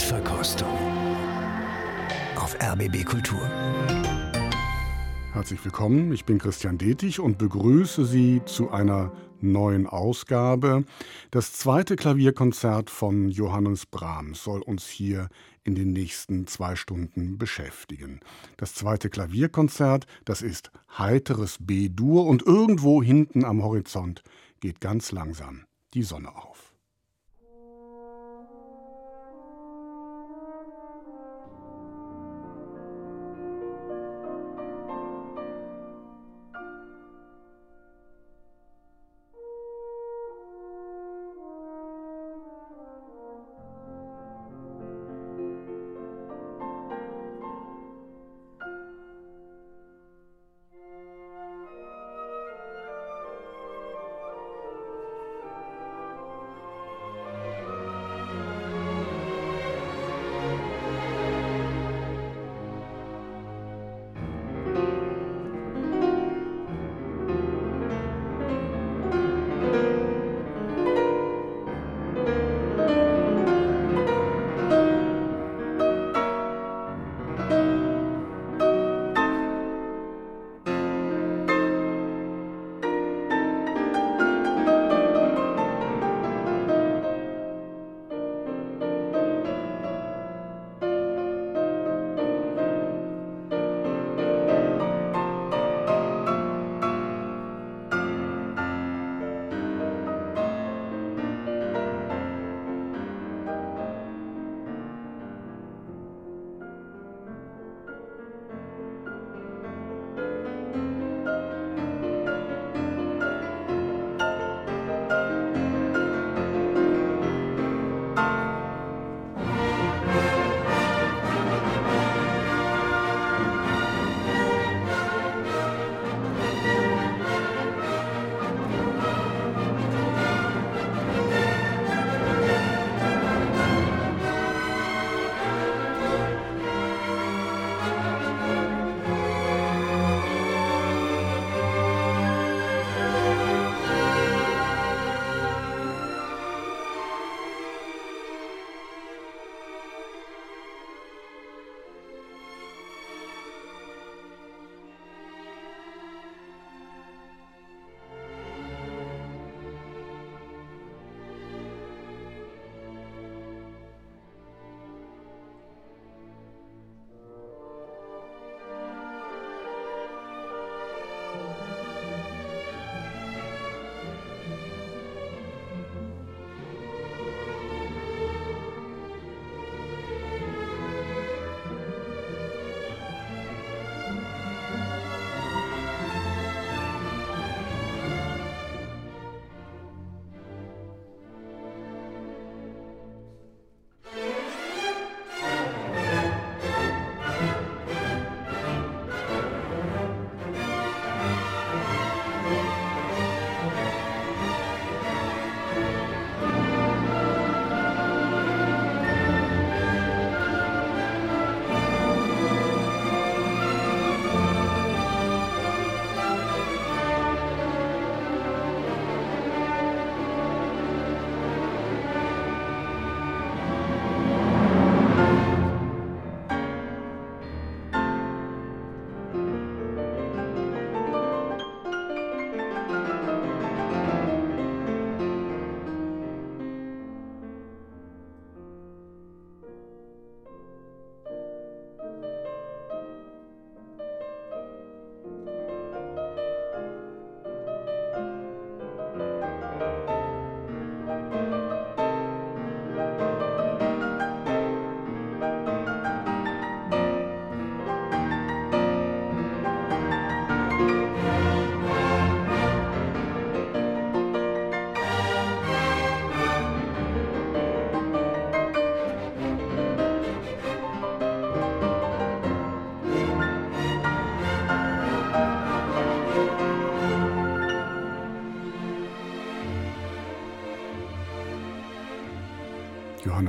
Mundverkostung auf RBB Kultur. Herzlich willkommen, ich bin Christian Detig und begrüße Sie zu einer neuen Ausgabe. Das zweite Klavierkonzert von Johannes Brahms soll uns hier in den nächsten zwei Stunden beschäftigen. Das zweite Klavierkonzert, das ist heiteres B-Dur und irgendwo hinten am Horizont geht ganz langsam die Sonne auf.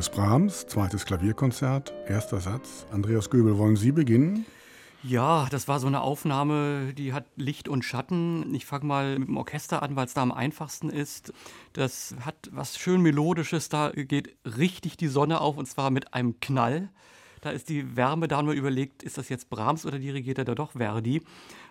Johannes Brahms, zweites Klavierkonzert, erster Satz. Andreas Göbel, wollen Sie beginnen? Ja, das war so eine Aufnahme, die hat Licht und Schatten. Ich fange mal mit dem Orchester an, weil es da am einfachsten ist. Das hat was schön Melodisches, da geht richtig die Sonne auf und zwar mit einem Knall. Da ist die Wärme, da haben wir überlegt, ist das jetzt Brahms oder dirigiert er da doch Verdi?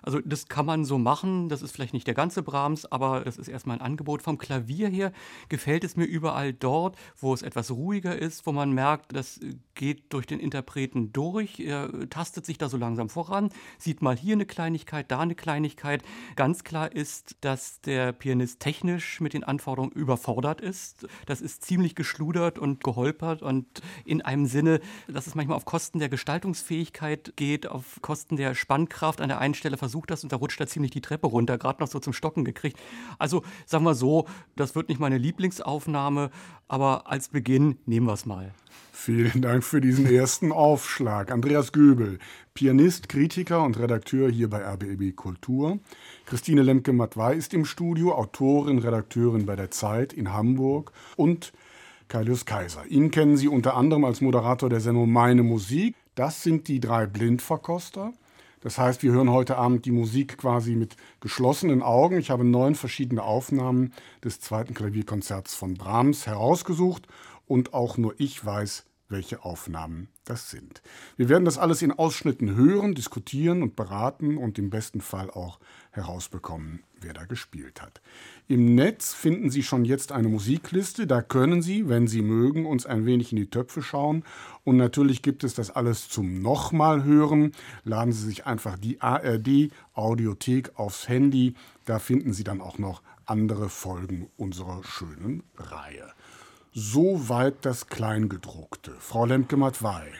Also das kann man so machen. Das ist vielleicht nicht der ganze Brahms, aber das ist erstmal ein Angebot. Vom Klavier her gefällt es mir überall dort, wo es etwas ruhiger ist, wo man merkt, das geht durch den Interpreten durch. Er tastet sich da so langsam voran, sieht mal hier eine Kleinigkeit, da eine Kleinigkeit. Ganz klar ist, dass der Pianist technisch mit den Anforderungen überfordert ist. Das ist ziemlich geschludert und geholpert und in einem Sinne, dass es manchmal auf Kosten der Gestaltungsfähigkeit geht, auf Kosten der Spannkraft an der einen Stelle versucht das und da rutscht er ziemlich die Treppe runter, gerade noch so zum Stocken gekriegt. Also sagen wir so, das wird nicht meine Lieblingsaufnahme, aber als Beginn nehmen wir es mal. Vielen Dank für diesen ersten Aufschlag. Andreas Göbel, Pianist, Kritiker und Redakteur hier bei RBB Kultur. Christine Lemke-Matwei ist im Studio, Autorin, Redakteurin bei der Zeit in Hamburg und Kaius Kaiser. Ihn kennen Sie unter anderem als Moderator der Sendung Meine Musik. Das sind die drei Blindverkoster. Das heißt, wir hören heute Abend die Musik quasi mit geschlossenen Augen. Ich habe neun verschiedene Aufnahmen des zweiten Klavierkonzerts von Brahms herausgesucht und auch nur ich weiß, welche Aufnahmen das sind. Wir werden das alles in Ausschnitten hören, diskutieren und beraten und im besten Fall auch herausbekommen, wer da gespielt hat. Im Netz finden Sie schon jetzt eine Musikliste, da können Sie, wenn Sie mögen, uns ein wenig in die Töpfe schauen. Und natürlich gibt es das alles zum nochmal hören. Laden Sie sich einfach die ARD Audiothek aufs Handy, da finden Sie dann auch noch andere Folgen unserer schönen Reihe. Soweit das Kleingedruckte. Frau Lemke-Matwei.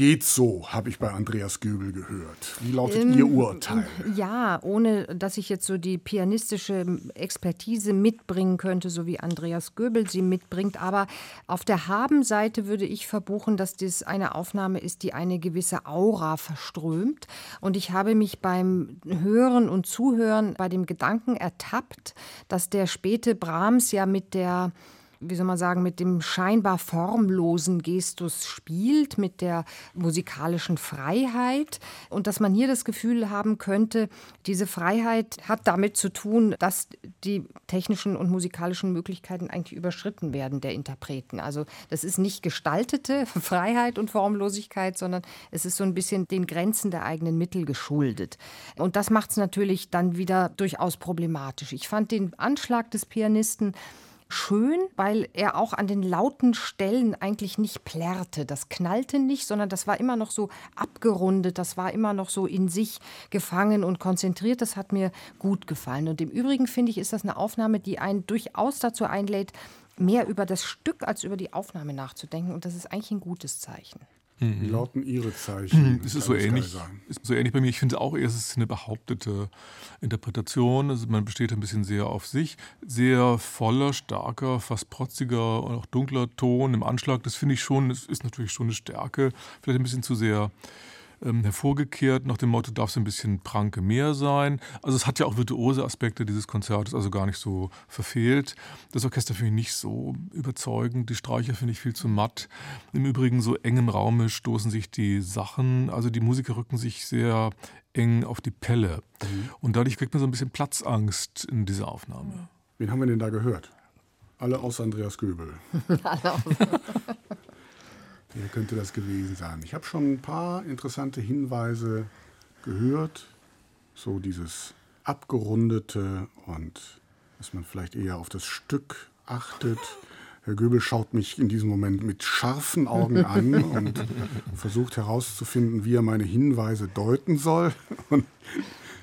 Geht so, habe ich bei Andreas Göbel gehört. Wie lautet ähm, Ihr Urteil? Ja, ohne dass ich jetzt so die pianistische Expertise mitbringen könnte, so wie Andreas Göbel sie mitbringt. Aber auf der Habenseite würde ich verbuchen, dass das eine Aufnahme ist, die eine gewisse Aura verströmt. Und ich habe mich beim Hören und Zuhören bei dem Gedanken ertappt, dass der späte Brahms ja mit der wie soll man sagen, mit dem scheinbar formlosen Gestus spielt, mit der musikalischen Freiheit und dass man hier das Gefühl haben könnte, diese Freiheit hat damit zu tun, dass die technischen und musikalischen Möglichkeiten eigentlich überschritten werden der Interpreten. Also das ist nicht gestaltete Freiheit und Formlosigkeit, sondern es ist so ein bisschen den Grenzen der eigenen Mittel geschuldet. Und das macht es natürlich dann wieder durchaus problematisch. Ich fand den Anschlag des Pianisten schön, weil er auch an den lauten Stellen eigentlich nicht plärrte. Das knallte nicht, sondern das war immer noch so abgerundet, das war immer noch so in sich gefangen und konzentriert. Das hat mir gut gefallen. Und im Übrigen finde ich, ist das eine Aufnahme, die einen durchaus dazu einlädt, mehr über das Stück als über die Aufnahme nachzudenken. Und das ist eigentlich ein gutes Zeichen. Wie lauten Ihre Zeichen? Mhm. Es ist so ähnlich, ist so ähnlich bei mir. Ich finde auch, es ist eine behauptete Interpretation. Also man besteht ein bisschen sehr auf sich. Sehr voller, starker, fast protziger und auch dunkler Ton im Anschlag. Das finde ich schon, es ist natürlich schon eine Stärke. Vielleicht ein bisschen zu sehr ähm, hervorgekehrt, nach dem Motto, darf es ein bisschen Pranke mehr sein. Also es hat ja auch virtuose Aspekte dieses Konzertes, also gar nicht so verfehlt. Das Orchester finde ich nicht so überzeugend, die Streicher finde ich viel zu matt. Im Übrigen so eng im Raume stoßen sich die Sachen, also die Musiker rücken sich sehr eng auf die Pelle. Mhm. Und dadurch kriegt man so ein bisschen Platzangst in dieser Aufnahme. Wen haben wir denn da gehört? Alle außer Andreas Göbel. Alle außer. Wer könnte das gewesen sein? Ich habe schon ein paar interessante Hinweise gehört. So dieses abgerundete und dass man vielleicht eher auf das Stück achtet. Herr Göbel schaut mich in diesem Moment mit scharfen Augen an und versucht herauszufinden, wie er meine Hinweise deuten soll. Und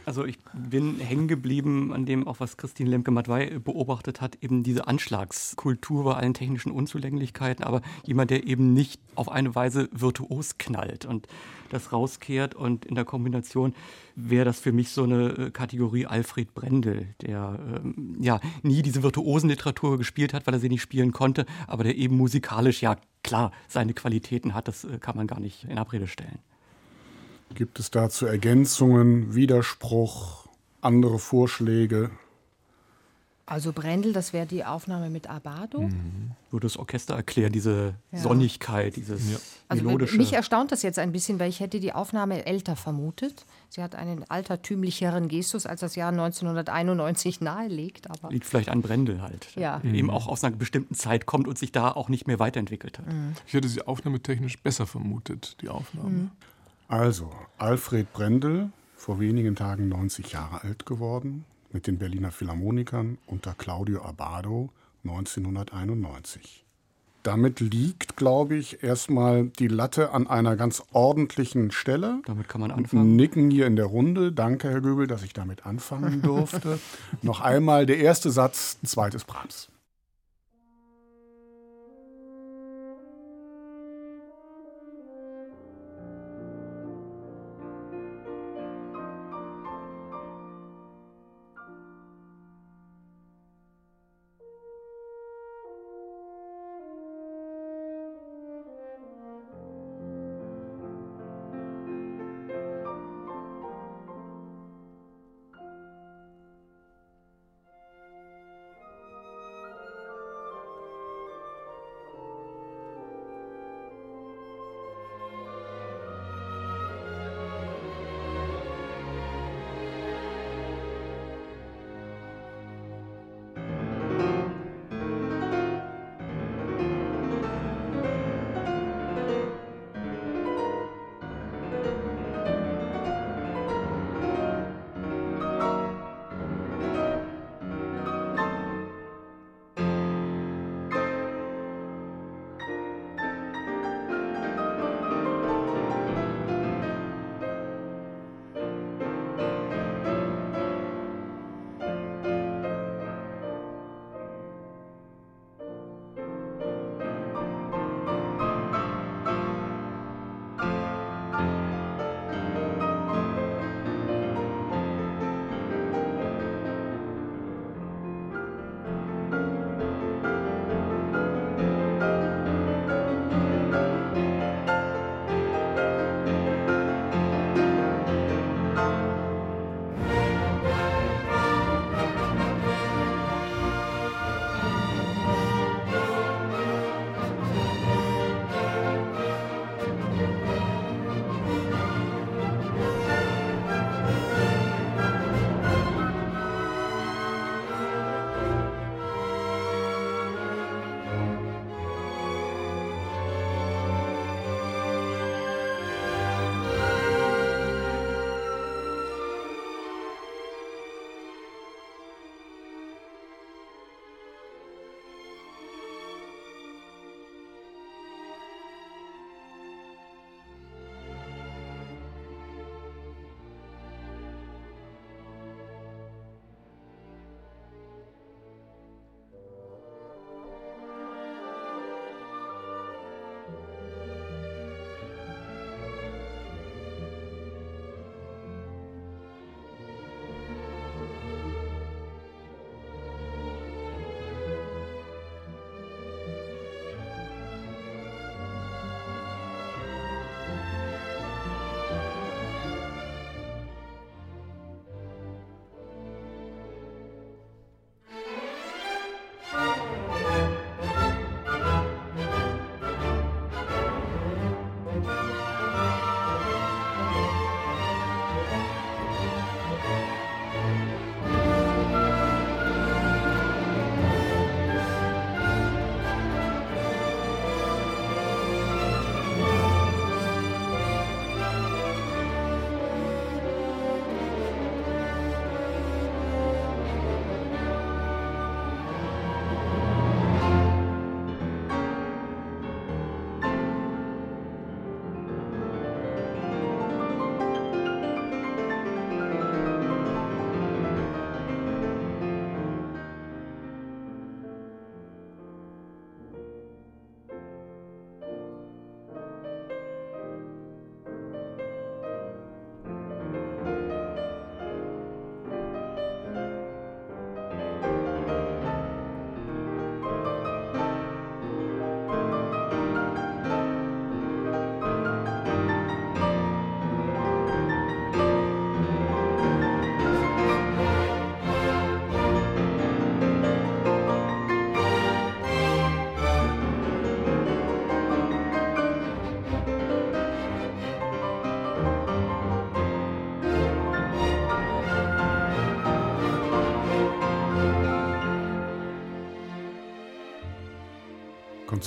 also ich bin hängen geblieben an dem, auch was Christine Lemke-Matwei beobachtet hat, eben diese Anschlagskultur bei allen technischen Unzulänglichkeiten, aber jemand, der eben nicht auf eine Weise virtuos knallt und das rauskehrt und in der Kombination wäre das für mich so eine äh, Kategorie Alfred Brendel, der ähm, ja nie diese virtuosen Literatur gespielt hat, weil er sie nicht spielen konnte, aber der eben musikalisch ja klar seine Qualitäten hat, das äh, kann man gar nicht in Abrede stellen. Gibt es dazu Ergänzungen, Widerspruch, andere Vorschläge? Also Brendel, das wäre die Aufnahme mit Abado. Mhm. Würde das Orchester erklären, diese ja. Sonnigkeit, dieses ja. also melodische. Mich erstaunt das jetzt ein bisschen, weil ich hätte die Aufnahme älter vermutet. Sie hat einen altertümlicheren Gestus, als das Jahr 1991 nahelegt. Aber Liegt vielleicht an Brendel halt. Ja. Mhm. Eben auch aus einer bestimmten Zeit kommt und sich da auch nicht mehr weiterentwickelt hat. Mhm. Ich hätte sie aufnahmetechnisch besser vermutet, die Aufnahme. Also, Alfred Brendel, vor wenigen Tagen 90 Jahre alt geworden, mit den Berliner Philharmonikern unter Claudio Abbado 1991. Damit liegt, glaube ich, erstmal die Latte an einer ganz ordentlichen Stelle. Damit kann man anfangen. Nicken hier in der Runde. Danke, Herr Göbel, dass ich damit anfangen durfte. Noch einmal der erste Satz, zweites Brahms.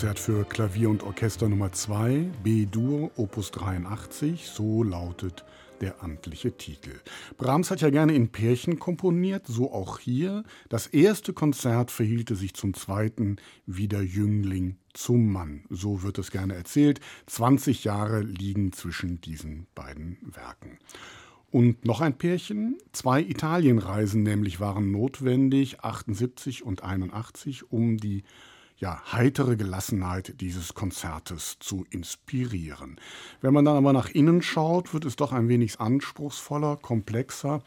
Konzert für Klavier und Orchester Nummer 2, B-Dur, Opus 83, so lautet der amtliche Titel. Brahms hat ja gerne in Pärchen komponiert, so auch hier. Das erste Konzert verhielte sich zum zweiten wie der Jüngling zum Mann. So wird es gerne erzählt. 20 Jahre liegen zwischen diesen beiden Werken. Und noch ein Pärchen. Zwei Italienreisen nämlich waren notwendig, 78 und 81, um die ja, heitere Gelassenheit dieses Konzertes zu inspirieren. Wenn man dann aber nach innen schaut, wird es doch ein wenig anspruchsvoller, komplexer.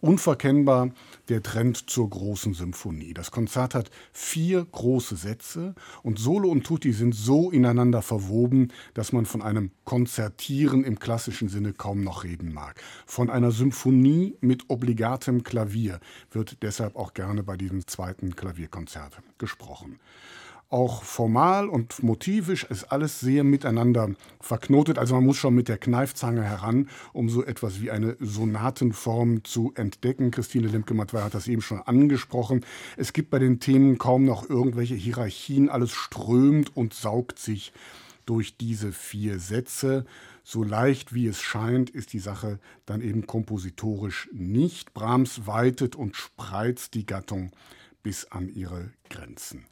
Unverkennbar der Trend zur großen Symphonie. Das Konzert hat vier große Sätze und Solo und Tutti sind so ineinander verwoben, dass man von einem Konzertieren im klassischen Sinne kaum noch reden mag. Von einer Symphonie mit obligatem Klavier wird deshalb auch gerne bei diesem zweiten Klavierkonzert gesprochen. Auch formal und motivisch ist alles sehr miteinander verknotet. Also man muss schon mit der Kneifzange heran, um so etwas wie eine Sonatenform zu entdecken. Christine Lemke-Matwei hat das eben schon angesprochen. Es gibt bei den Themen kaum noch irgendwelche Hierarchien. Alles strömt und saugt sich durch diese vier Sätze. So leicht wie es scheint, ist die Sache dann eben kompositorisch nicht. Brahms weitet und spreizt die Gattung bis an ihre Grenzen.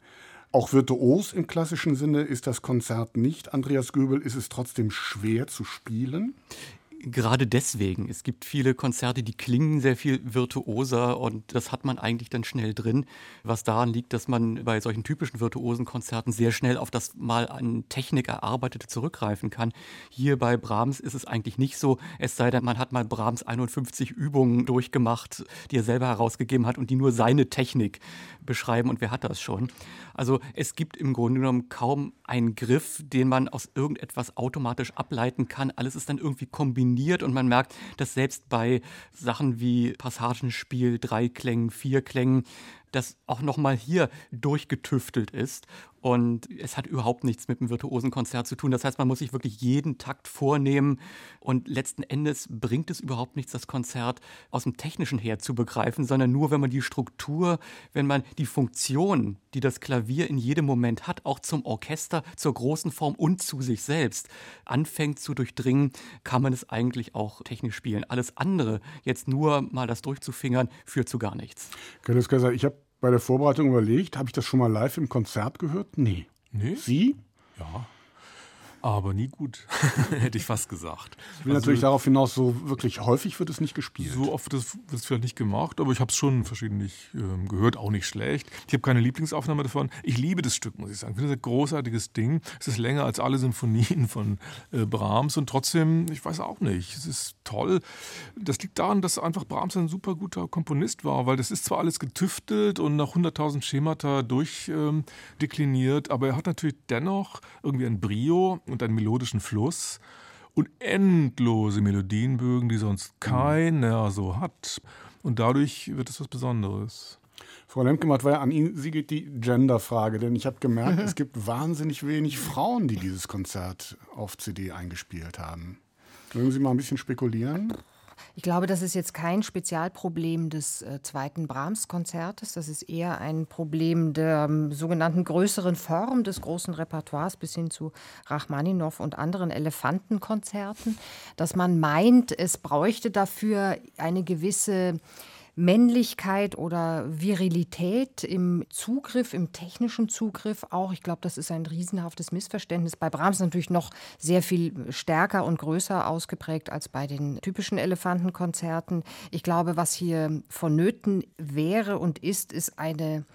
Auch virtuos im klassischen Sinne ist das Konzert nicht. Andreas Göbel ist es trotzdem schwer zu spielen gerade deswegen. Es gibt viele Konzerte, die klingen sehr viel virtuoser und das hat man eigentlich dann schnell drin, was daran liegt, dass man bei solchen typischen virtuosen Konzerten sehr schnell auf das mal an Technik erarbeitete zurückgreifen kann. Hier bei Brahms ist es eigentlich nicht so, es sei denn, man hat mal Brahms 51 Übungen durchgemacht, die er selber herausgegeben hat und die nur seine Technik beschreiben und wer hat das schon? Also es gibt im Grunde genommen kaum einen Griff, den man aus irgendetwas automatisch ableiten kann. Alles ist dann irgendwie kombiniert und man merkt, dass selbst bei Sachen wie Passagenspiel, Dreiklängen, Vierklängen, das auch nochmal hier durchgetüftelt ist und es hat überhaupt nichts mit einem virtuosen Konzert zu tun. Das heißt, man muss sich wirklich jeden Takt vornehmen. Und letzten Endes bringt es überhaupt nichts, das Konzert aus dem Technischen her zu begreifen, sondern nur, wenn man die Struktur, wenn man die Funktion, die das Klavier in jedem Moment hat, auch zum Orchester, zur großen Form und zu sich selbst anfängt zu durchdringen, kann man es eigentlich auch technisch spielen. Alles andere, jetzt nur mal das durchzufingern, führt zu gar nichts. Ich habe bei der Vorbereitung überlegt, habe ich das schon mal live im Konzert gehört? Nee. Nee? Sie? Ja aber nie gut, hätte ich fast gesagt. Ich will also, natürlich darauf hinaus, so wirklich häufig wird es nicht gespielt. So oft wird es vielleicht nicht gemacht, aber ich habe es schon verschiedentlich äh, gehört, auch nicht schlecht. Ich habe keine Lieblingsaufnahme davon. Ich liebe das Stück, muss ich sagen. Ich finde es ein großartiges Ding. Es ist länger als alle Symphonien von äh, Brahms und trotzdem, ich weiß auch nicht, es ist toll. Das liegt daran, dass einfach Brahms ein super guter Komponist war, weil das ist zwar alles getüftelt und nach 100.000 Schemata durchdekliniert, ähm, aber er hat natürlich dennoch irgendwie ein Brio und einen melodischen Fluss und endlose Melodienbögen, die sonst keiner so hat. Und dadurch wird es was Besonderes. Frau Lemke-Matt, war ja an Ihnen, Sie geht die Genderfrage, denn ich habe gemerkt, es gibt wahnsinnig wenig Frauen, die dieses Konzert auf CD eingespielt haben. Mögen Sie mal ein bisschen spekulieren? Ich glaube, das ist jetzt kein Spezialproblem des äh, zweiten Brahms-Konzertes. Das ist eher ein Problem der ähm, sogenannten größeren Form des großen Repertoires bis hin zu Rachmaninow und anderen Elefantenkonzerten, dass man meint, es bräuchte dafür eine gewisse Männlichkeit oder Virilität im Zugriff, im technischen Zugriff auch. Ich glaube, das ist ein riesenhaftes Missverständnis. Bei Brahms natürlich noch sehr viel stärker und größer ausgeprägt als bei den typischen Elefantenkonzerten. Ich glaube, was hier vonnöten wäre und ist, ist eine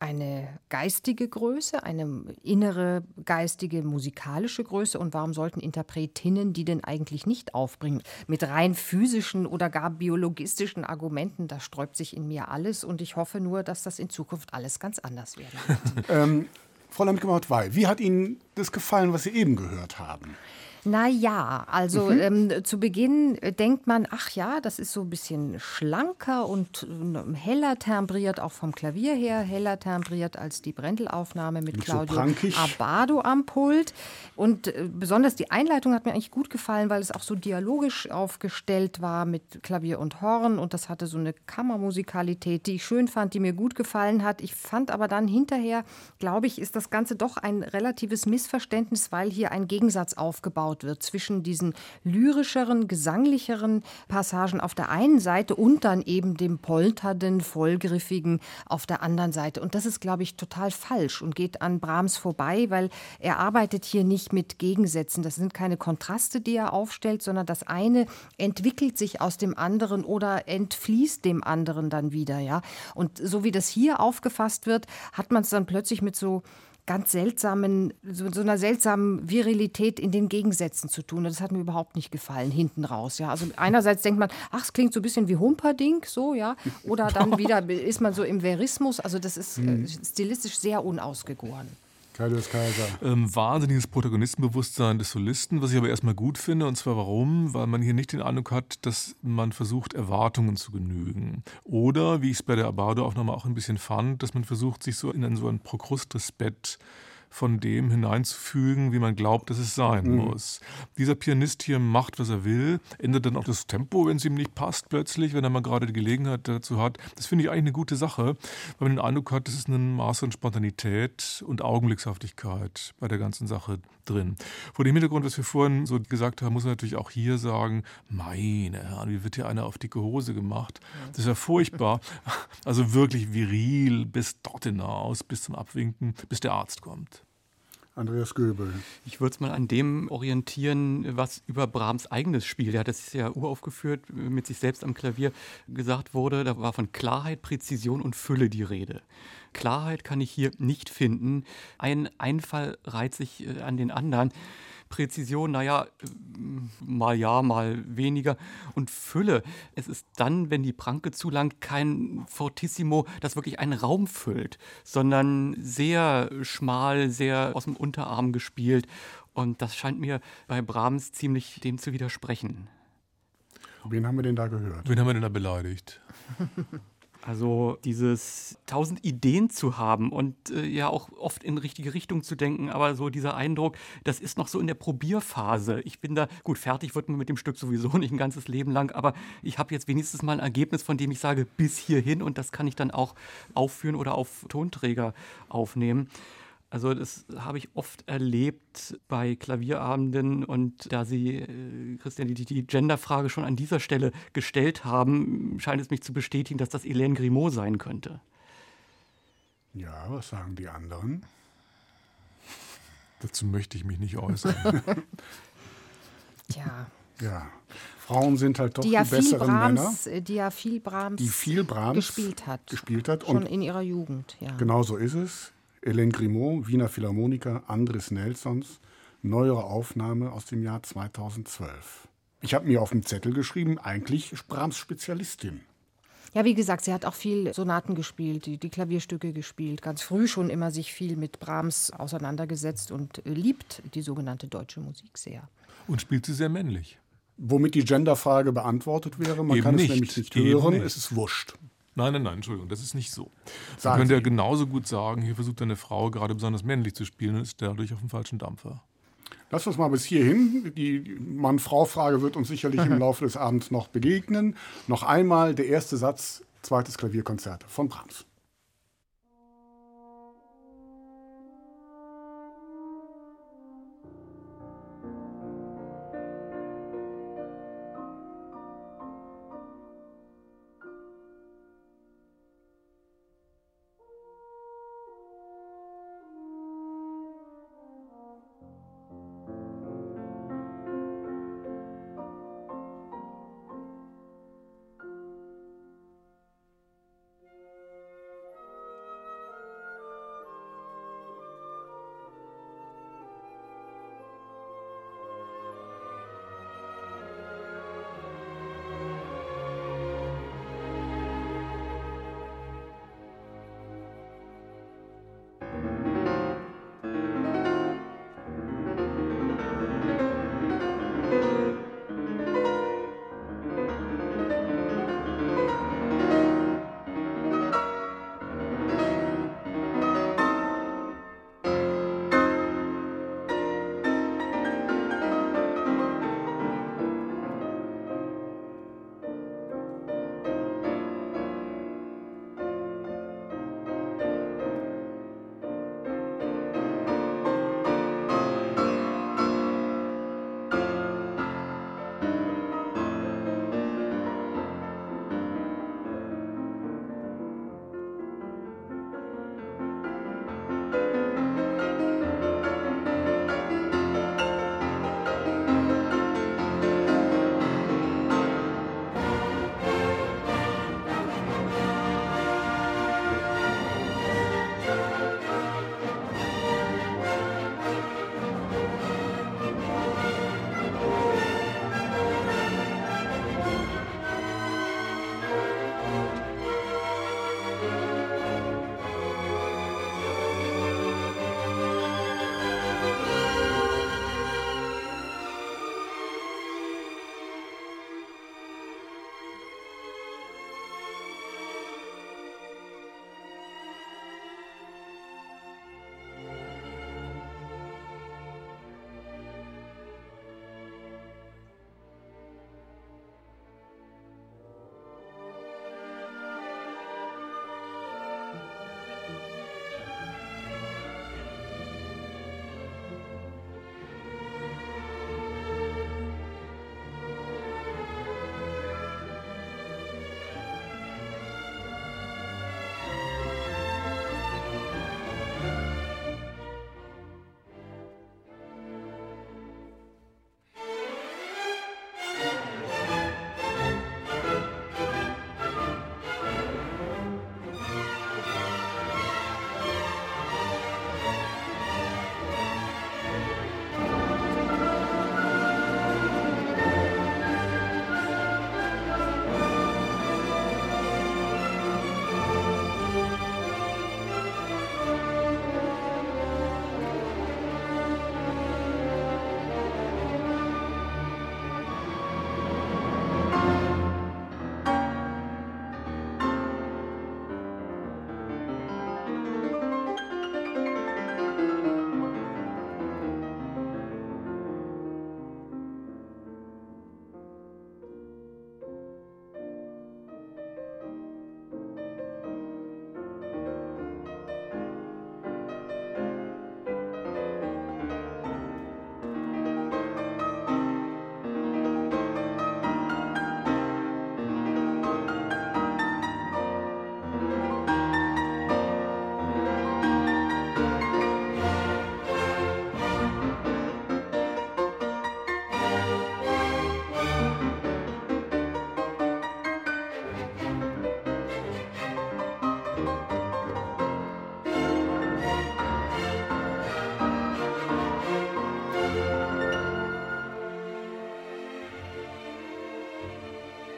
eine geistige Größe, eine innere geistige musikalische Größe und warum sollten Interpretinnen die denn eigentlich nicht aufbringen? Mit rein physischen oder gar biologistischen Argumenten, da sträubt sich in mir alles und ich hoffe nur, dass das in Zukunft alles ganz anders werden wird. ähm, Frau Lemke-Maut-Wey, wie hat Ihnen das gefallen, was Sie eben gehört haben? Naja, also mhm. ähm, zu Beginn denkt man, ach ja, das ist so ein bisschen schlanker und äh, heller timbriert, auch vom Klavier her, heller timbriert als die Brendel-Aufnahme mit Nicht Claudio so Abado am Pult. Und äh, besonders die Einleitung hat mir eigentlich gut gefallen, weil es auch so dialogisch aufgestellt war mit Klavier und Horn und das hatte so eine Kammermusikalität, die ich schön fand, die mir gut gefallen hat. Ich fand aber dann hinterher, glaube ich, ist das Ganze doch ein relatives Missverständnis, weil hier ein Gegensatz aufgebaut aufgebaut wird zwischen diesen lyrischeren, gesanglicheren Passagen auf der einen Seite und dann eben dem polternden, vollgriffigen auf der anderen Seite. Und das ist, glaube ich, total falsch und geht an Brahms vorbei, weil er arbeitet hier nicht mit Gegensätzen. Das sind keine Kontraste, die er aufstellt, sondern das eine entwickelt sich aus dem anderen oder entfließt dem anderen dann wieder. Ja? Und so wie das hier aufgefasst wird, hat man es dann plötzlich mit so ganz seltsamen, so, so, einer seltsamen Virilität in den Gegensätzen zu tun. Und das hat mir überhaupt nicht gefallen, hinten raus. Ja. Also einerseits denkt man, ach, es klingt so ein bisschen wie Humperding, so, ja. Oder dann wieder ist man so im Verismus. Also das ist äh, stilistisch sehr unausgegoren. Kaius Kaiser. Ähm, wahnsinniges Protagonistenbewusstsein des Solisten, was ich aber erstmal gut finde. Und zwar warum? Weil man hier nicht den Eindruck hat, dass man versucht, Erwartungen zu genügen. Oder, wie ich es bei der Abado-Aufnahme auch ein bisschen fand, dass man versucht, sich so in ein, so ein Prokrustes-Bett von dem hineinzufügen, wie man glaubt, dass es sein mhm. muss. Dieser Pianist hier macht, was er will, ändert dann auch das Tempo, wenn es ihm nicht passt, plötzlich, wenn er mal gerade die Gelegenheit dazu hat. Das finde ich eigentlich eine gute Sache, weil man den Eindruck hat, es ist ein Maß an Spontanität und Augenblickshaftigkeit bei der ganzen Sache drin. Vor dem Hintergrund, was wir vorhin so gesagt haben, muss man natürlich auch hier sagen, meine Herren, wie wird hier einer auf dicke Hose gemacht? Das ist ja furchtbar. Also wirklich viril bis dort hinaus, bis zum Abwinken, bis der Arzt kommt. Andreas Göbel. Ich würde es mal an dem orientieren, was über Brahms eigenes Spiel, der hat es ja uraufgeführt, mit sich selbst am Klavier gesagt wurde. Da war von Klarheit, Präzision und Fülle die Rede. Klarheit kann ich hier nicht finden. Ein Einfall reiht sich äh, an den anderen. Präzision, naja, mal ja, mal weniger. Und Fülle, es ist dann, wenn die Pranke zu lang, kein Fortissimo, das wirklich einen Raum füllt, sondern sehr schmal, sehr aus dem Unterarm gespielt. Und das scheint mir bei Brahms ziemlich dem zu widersprechen. Wen haben wir denn da gehört? Wen haben wir denn da beleidigt? Also dieses tausend Ideen zu haben und äh, ja auch oft in richtige Richtung zu denken, aber so dieser Eindruck, das ist noch so in der Probierphase. Ich bin da, gut, fertig wird man mit dem Stück sowieso nicht ein ganzes Leben lang, aber ich habe jetzt wenigstens mal ein Ergebnis, von dem ich sage, bis hierhin und das kann ich dann auch aufführen oder auf Tonträger aufnehmen. Also das habe ich oft erlebt bei Klavierabenden und da Sie, äh, Christian, die, die Genderfrage schon an dieser Stelle gestellt haben, scheint es mich zu bestätigen, dass das Hélène Grimaud sein könnte. Ja, was sagen die anderen? Dazu möchte ich mich nicht äußern. Tja. Ja. Frauen sind halt doch die, ja die besseren Brahms, Männer. Die ja viel Brahms, die viel Brahms gespielt hat. Gespielt hat. Schon in ihrer Jugend, ja. Genau so ist es. Hélène Grimaud, Wiener Philharmoniker, Andres Nelsons, neuere Aufnahme aus dem Jahr 2012. Ich habe mir auf dem Zettel geschrieben, eigentlich Brahms Spezialistin. Ja, wie gesagt, sie hat auch viel Sonaten gespielt, die, die, Klavierstücke gespielt, ganz früh schon immer sich viel mit Brahms auseinandergesetzt und liebt die sogenannte deutsche Musik sehr. Und spielt sie sehr männlich. Womit die Genderfrage beantwortet wäre, man Eben kann nicht. es nämlich nicht hören, nicht. es ist wurscht. Nein, nein, nein, Entschuldigung, das ist nicht so. Sagen Man könnte ja genauso gut sagen, hier versucht eine Frau gerade besonders männlich zu spielen und ist dadurch auf dem falschen Dampfer. Lass uns mal bis hierhin. Die Mann-Frau-Frage wird uns sicherlich im Laufe des Abends noch begegnen. Noch einmal der erste Satz, zweites Klavierkonzert von Brahms.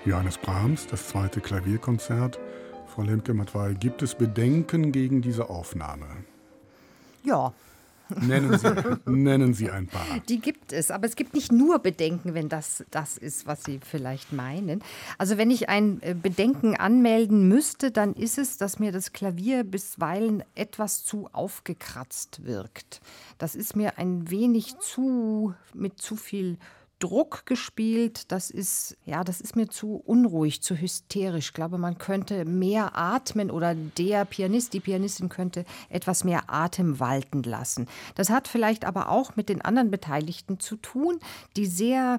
Johannes Brahms, das zweite Klavierkonzert. Frau Lemke-Matwei, gibt es Bedenken gegen diese Aufnahme? Ja, Nennen Sie, nennen Sie ein paar. Die gibt es, aber es gibt nicht nur Bedenken, wenn das das ist, was Sie vielleicht meinen. Also wenn ich ein äh, Bedenken anmelden müsste, dann ist es, dass mir das Klavier bisweilen etwas zu aufgekratzt wirkt. Das ist mir ein wenig zu mit zu viel Druck gespielt. Das ist, ja, das ist mir zu unruhig, zu hysterisch. Ich glaube, man könnte mehr atmen oder der Pianist, die Pianistin könnte etwas mehr Atem walten lassen. Das hat vielleicht aber auch mit den anderen Beteiligten zu tun, die sehr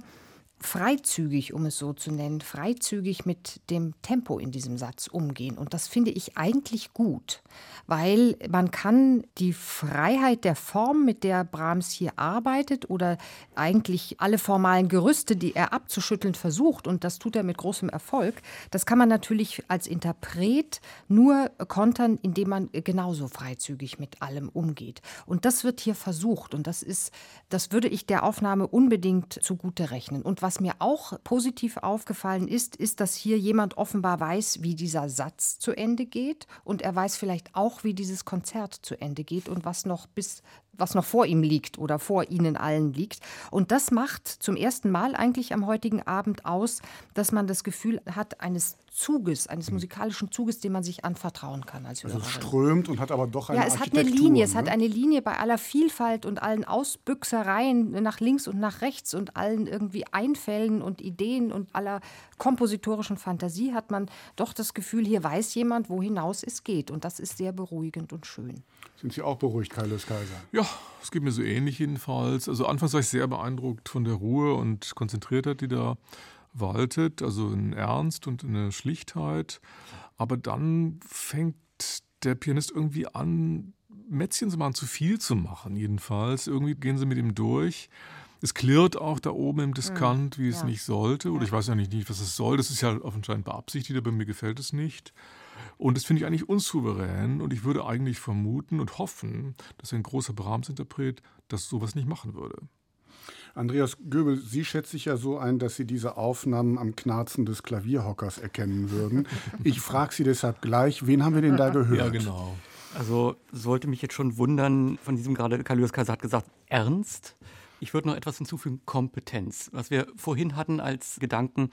freizügig, um es so zu nennen, freizügig mit dem Tempo in diesem Satz umgehen. Und das finde ich eigentlich gut, weil man kann die Freiheit der Form, mit der Brahms hier arbeitet, oder eigentlich alle formalen Gerüste, die er abzuschütteln versucht, und das tut er mit großem Erfolg, das kann man natürlich als Interpret nur kontern, indem man genauso freizügig mit allem umgeht. Und das wird hier versucht, und das ist, das würde ich der Aufnahme unbedingt zugute rechnen. Und was mir auch positiv aufgefallen ist, ist, dass hier jemand offenbar weiß, wie dieser Satz zu Ende geht. Und er weiß vielleicht auch, wie dieses Konzert zu Ende geht und was noch bis was noch vor ihm liegt oder vor ihnen allen liegt. Und das macht zum ersten Mal eigentlich am heutigen Abend aus, dass man das Gefühl hat eines Zuges, eines musikalischen Zuges, dem man sich anvertrauen kann als Hörerin. Also es strömt und hat aber doch eine Ja, es hat eine Linie, ne? es hat eine Linie bei aller Vielfalt und allen Ausbüchsereien nach links und nach rechts und allen irgendwie Einfällen und Ideen und aller kompositorischen Fantasie hat man doch das Gefühl, hier weiß jemand, wo hinaus es geht und das ist sehr beruhigend und schön. Sind Sie auch beruhigt, Kaius Kaiser? Ja, es geht mir so ähnlich jedenfalls. Also anfangs war ich sehr beeindruckt von der Ruhe und Konzentriertheit, die da waltet, also in Ernst und in der Schlichtheit. Aber dann fängt der Pianist irgendwie an, Mätzchen zu machen, zu viel zu machen, jedenfalls. Irgendwie gehen sie mit ihm durch. Es klirrt auch da oben im Diskant, wie es ja. nicht sollte. Oder ich weiß ja nicht, was es soll. Das ist ja anscheinend beabsichtigt, aber mir gefällt es nicht. Und das finde ich eigentlich unsouverän und ich würde eigentlich vermuten und hoffen, dass ein großer Brahms-Interpret das sowas nicht machen würde. Andreas Göbel, Sie schätze ich ja so ein, dass Sie diese Aufnahmen am Knarzen des Klavierhockers erkennen würden. Ich frage Sie deshalb gleich, wen haben wir denn da gehört? Ja, genau. Also sollte mich jetzt schon wundern, von diesem gerade, Kalius Kaiser hat gesagt, ernst. Ich würde noch etwas hinzufügen, Kompetenz. Was wir vorhin hatten als Gedanken,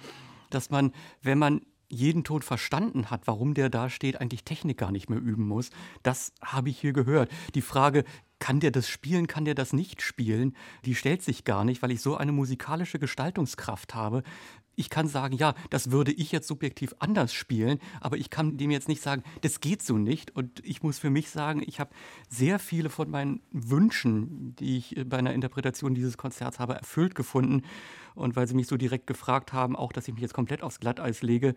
dass man, wenn man jeden Ton verstanden hat, warum der da steht, eigentlich Technik gar nicht mehr üben muss. Das habe ich hier gehört. Die Frage, kann der das spielen, kann der das nicht spielen, die stellt sich gar nicht, weil ich so eine musikalische Gestaltungskraft habe, ich kann sagen, ja, das würde ich jetzt subjektiv anders spielen, aber ich kann dem jetzt nicht sagen, das geht so nicht. Und ich muss für mich sagen, ich habe sehr viele von meinen Wünschen, die ich bei einer Interpretation dieses Konzerts habe, erfüllt gefunden. Und weil Sie mich so direkt gefragt haben, auch, dass ich mich jetzt komplett aufs Glatteis lege,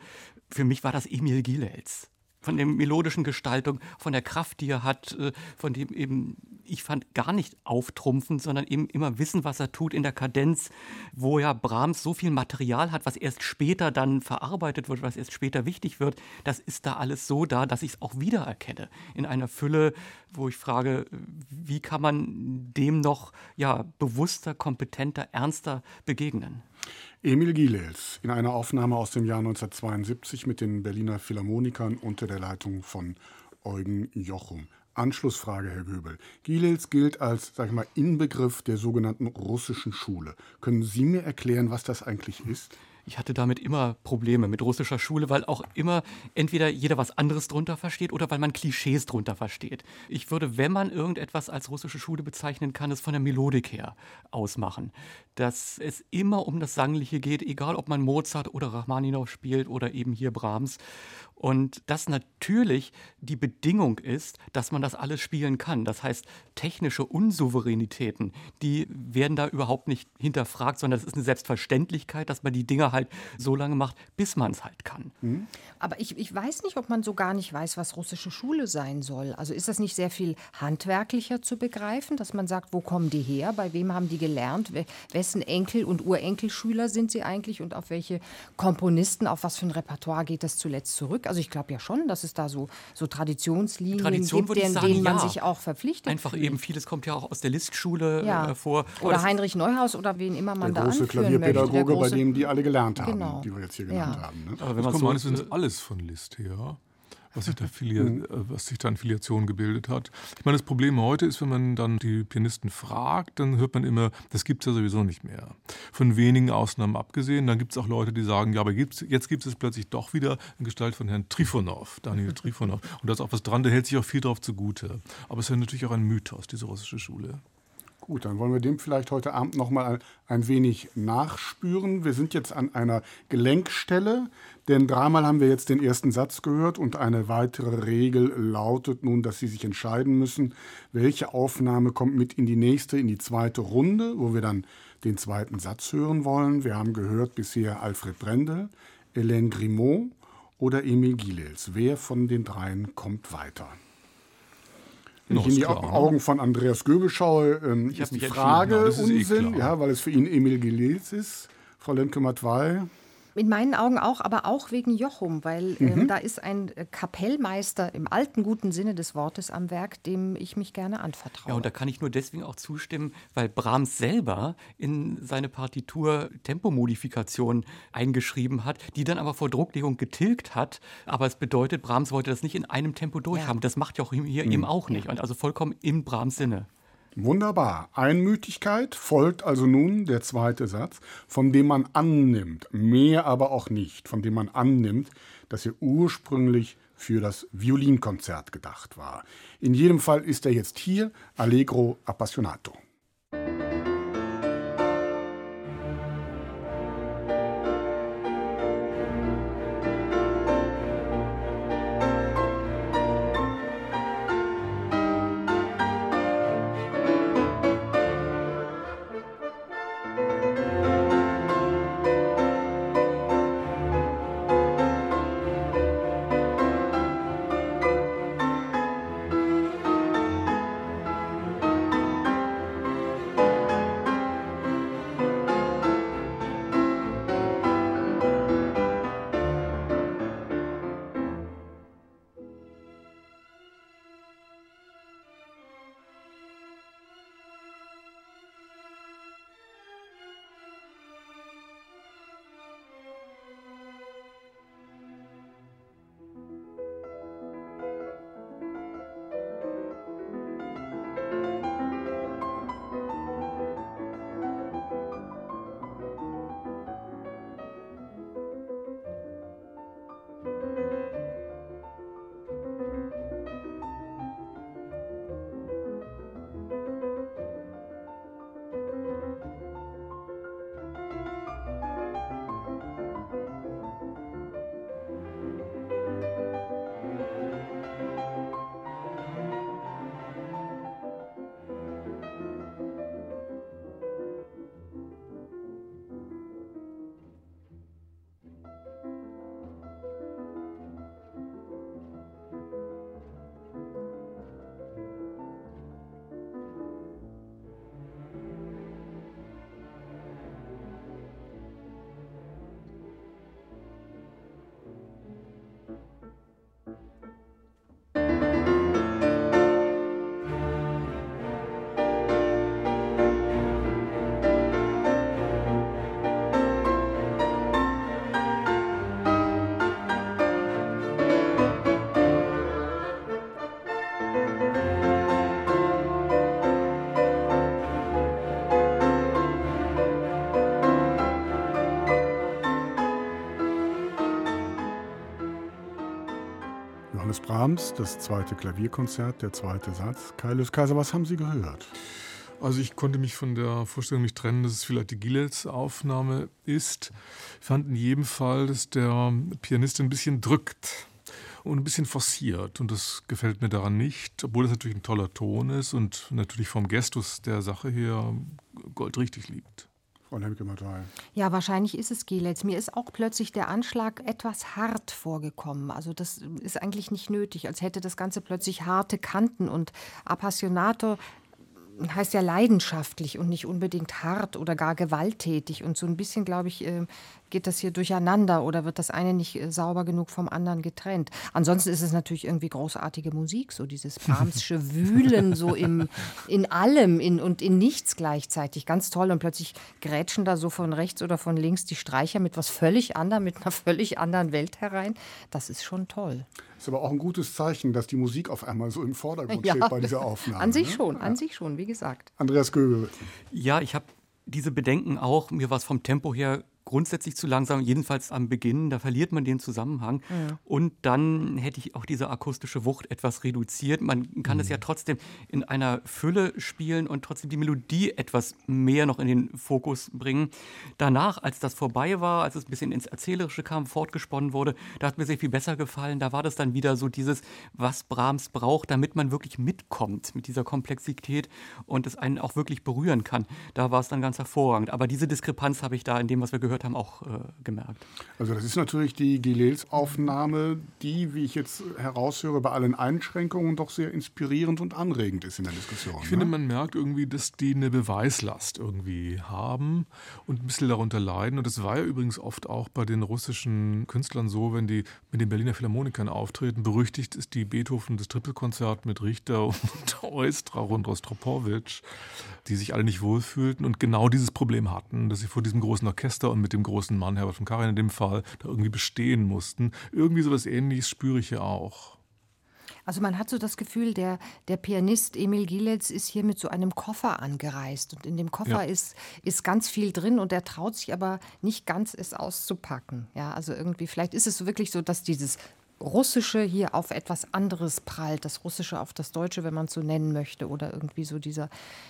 für mich war das Emil Gilels von der melodischen Gestaltung, von der Kraft, die er hat, äh, von dem eben, ich fand, gar nicht auftrumpfen, sondern eben immer wissen, was er tut in der Kadenz, wo ja Brahms so viel Material hat, was erst später dann verarbeitet wird, was erst später wichtig wird. Das ist da alles so da, dass ich es auch wiedererkenne. In einer Fülle, wo ich frage, wie kann man dem noch ja, bewusster, kompetenter, ernster begegnen? Emil Gilels in einer Aufnahme aus dem Jahr 1972 mit den Berliner Philharmonikern unter der Leitung von Eugen Jochum. Anschlussfrage, Herr Göbel. Gilels gilt als, sag ich mal, Inbegriff der sogenannten russischen Schule. Können Sie mir erklären, was das eigentlich ist? Ich hatte damit immer Probleme mit russischer Schule, weil auch immer entweder jeder was anderes drunter versteht oder weil man Klischees drunter versteht. Ich würde, wenn man irgendetwas als russische Schule bezeichnen kann, es von der Melodik her ausmachen. Dass es immer um das Sangliche geht, egal ob man Mozart oder Rachmaninow spielt oder eben hier Brahms. Und das natürlich die Bedingung ist, dass man das alles spielen kann. Das heißt, technische Unsouveränitäten, die werden da überhaupt nicht hinterfragt, sondern es ist eine Selbstverständlichkeit, dass man die Dinge halt so lange macht, bis man es halt kann. Mhm. Aber ich, ich weiß nicht, ob man so gar nicht weiß, was russische Schule sein soll. Also ist das nicht sehr viel handwerklicher zu begreifen, dass man sagt, wo kommen die her, bei wem haben die gelernt, wessen Enkel- und Urenkelschüler sind sie eigentlich und auf welche Komponisten, auf was für ein Repertoire geht das zuletzt zurück? Also ich glaube ja schon, dass es da so, so Traditionslinien Tradition gibt, denen, sagen, denen man ja. sich auch verpflichtet Einfach fühlt. eben, vieles kommt ja auch aus der Listschule ja. äh, vor. Oder das- Heinrich Neuhaus oder wen immer man Der da große anführen möchte. Der Klavierpädagoge, bei große- dem die alle gelernt haben, Genau. die wir jetzt hier genannt Ja. haben. Ne? aber wenn man so, meines Wissens alles von Liszt her, was sich, da Filia, Mhm. äh, was sich da an Filiation gebildet hat. Ich meine, das Problem heute ist, wenn man dann die Pianisten fragt, dann hört man immer, das gibt es ja sowieso nicht mehr. Von wenigen Ausnahmen abgesehen. Dann gibt es auch Leute, die sagen, ja, aber gibt's, jetzt gibt es plötzlich doch wieder in Gestalt von Herrn Trifonov, Daniel Trifonov. Und da ist auch was dran, der hält sich auch viel drauf zugute. Aber es ist ja natürlich auch ein Mythos, diese russische Schule. Gut, dann wollen wir dem vielleicht heute Abend noch mal ein wenig nachspüren. Wir sind jetzt an einer Gelenkstelle, denn dreimal haben wir jetzt den ersten Satz gehört und eine weitere Regel lautet nun, dass Sie sich entscheiden müssen, welche Aufnahme kommt mit in die nächste, in die zweite Runde, wo wir dann den zweiten Satz hören wollen. Wir haben gehört bisher Alfred Brendel, Hélène Grimaud oder Emil Gilels. Wer von den dreien kommt weiter? Wenn ich in die klar, ne? Augen von Andreas Göbel schaue, ähm, Ich ist die mich Frage ja, eh Unsinn, klar. ja, weil es für ihn Emil Gilles ist. Frau Lemke-Matwei. In meinen Augen auch, aber auch wegen Jochum, weil Mhm. ähm, da ist ein äh, Kapellmeister im alten guten Sinne des Wortes am Werk, dem ich mich gerne anvertraue. Ja, und da kann ich nur deswegen auch zustimmen, weil Brahms selber in seine Partitur Tempomodifikationen eingeschrieben hat, die dann aber vor Drucklegung getilgt hat. Aber es bedeutet, Brahms wollte das nicht in einem Tempo durchhaben. Das macht ja auch hier Mhm. eben auch nicht. Und also vollkommen in Brahms Sinne. Wunderbar. Einmütigkeit folgt also nun der zweite Satz, von dem man annimmt, mehr aber auch nicht, von dem man annimmt, dass er ursprünglich für das Violinkonzert gedacht war. In jedem Fall ist er jetzt hier, Allegro Appassionato. Brahms, das zweite Klavierkonzert, der zweite Satz. Kaius Kaiser, was haben Sie gehört? Also ich konnte mich von der Vorstellung nicht trennen, dass es vielleicht die Gilels-Aufnahme ist. Ich fand in jedem Fall, dass der Pianist ein bisschen drückt und ein bisschen forciert. Und das gefällt mir daran nicht, obwohl es natürlich ein toller Ton ist und natürlich vom Gestus der Sache her goldrichtig liegt. Frau Lemke-Matwei. Ja, wahrscheinlich ist es Gelets. Mir ist auch plötzlich der Anschlag etwas hart vorgekommen. Also das ist eigentlich nicht nötig, als hätte das Ganze plötzlich harte Kanten und Appassionato heißt ja leidenschaftlich und nicht unbedingt hart oder gar gewalttätig. Und so ein bisschen, glaube ich, äh, geht das hier durcheinander oder wird das eine nicht äh, sauber genug vom anderen getrennt. Ansonsten ist es natürlich irgendwie großartige Musik, so dieses Brahmsche Wühlen so im, in allem in, und in nichts gleichzeitig. Ganz toll. Und plötzlich grätschen da so von rechts oder von links die Streicher mit was völlig anderem, mit einer völlig anderen Welt herein. Das ist schon toll. Ist aber auch ein gutes Zeichen, dass die Musik auf einmal so im Vordergrund ja, steht bei dieser Aufnahme. An sich ne? schon, an sich schon, wie gesagt. Andreas Göbel. Ja, ich habe diese Bedenken auch. Mir war es vom Tempo her grundsätzlich zu langsam, jedenfalls am Beginn, da verliert man den Zusammenhang. Ja. Und dann hätte ich auch diese akustische Wucht etwas reduziert. Man kann mhm. es ja trotzdem in einer Fülle spielen und trotzdem die Melodie etwas mehr noch in den Fokus bringen. Danach, als das vorbei war, als es ein bisschen ins Erzählerische kam, fortgesponnen wurde, da hat mir sehr viel besser gefallen. Da war das dann wieder so dieses, was Brahms braucht, damit man wirklich mitkommt mit dieser Komplexität und es einen auch wirklich berühren kann. Da war es dann ganz hervorragend. Aber diese Diskrepanz habe ich da in dem, was wir gehört gehört haben, auch äh, gemerkt. Also das ist natürlich die Gilels-Aufnahme, die, wie ich jetzt heraushöre, bei allen Einschränkungen doch sehr inspirierend und anregend ist in der Diskussion. Ich ne? finde, man merkt irgendwie, dass die eine Beweislast irgendwie haben und ein bisschen darunter leiden. Und das war ja übrigens oft auch bei den russischen Künstlern so, wenn die mit den Berliner Philharmonikern auftreten. Berüchtigt ist die Beethoven das Trippelkonzert mit Richter und Eustra und Rostropowitsch, die sich alle nicht wohlfühlten und genau dieses Problem hatten, dass sie vor diesem großen Orchester und mit dem großen Mann, Herbert von Karajan in dem Fall, da irgendwie bestehen mussten. Irgendwie sowas ähnliches spüre ich hier auch. Also man hat so das Gefühl, der, der Pianist Emil Gilels ist hier mit so einem Koffer angereist und in dem Koffer ja. ist, ist ganz viel drin und er traut sich aber nicht ganz, es auszupacken. Ja, also irgendwie, vielleicht ist es so wirklich so, dass dieses Russische hier auf etwas anderes prallt, das Russische auf das Deutsche, wenn man es so nennen möchte, oder irgendwie so dieser,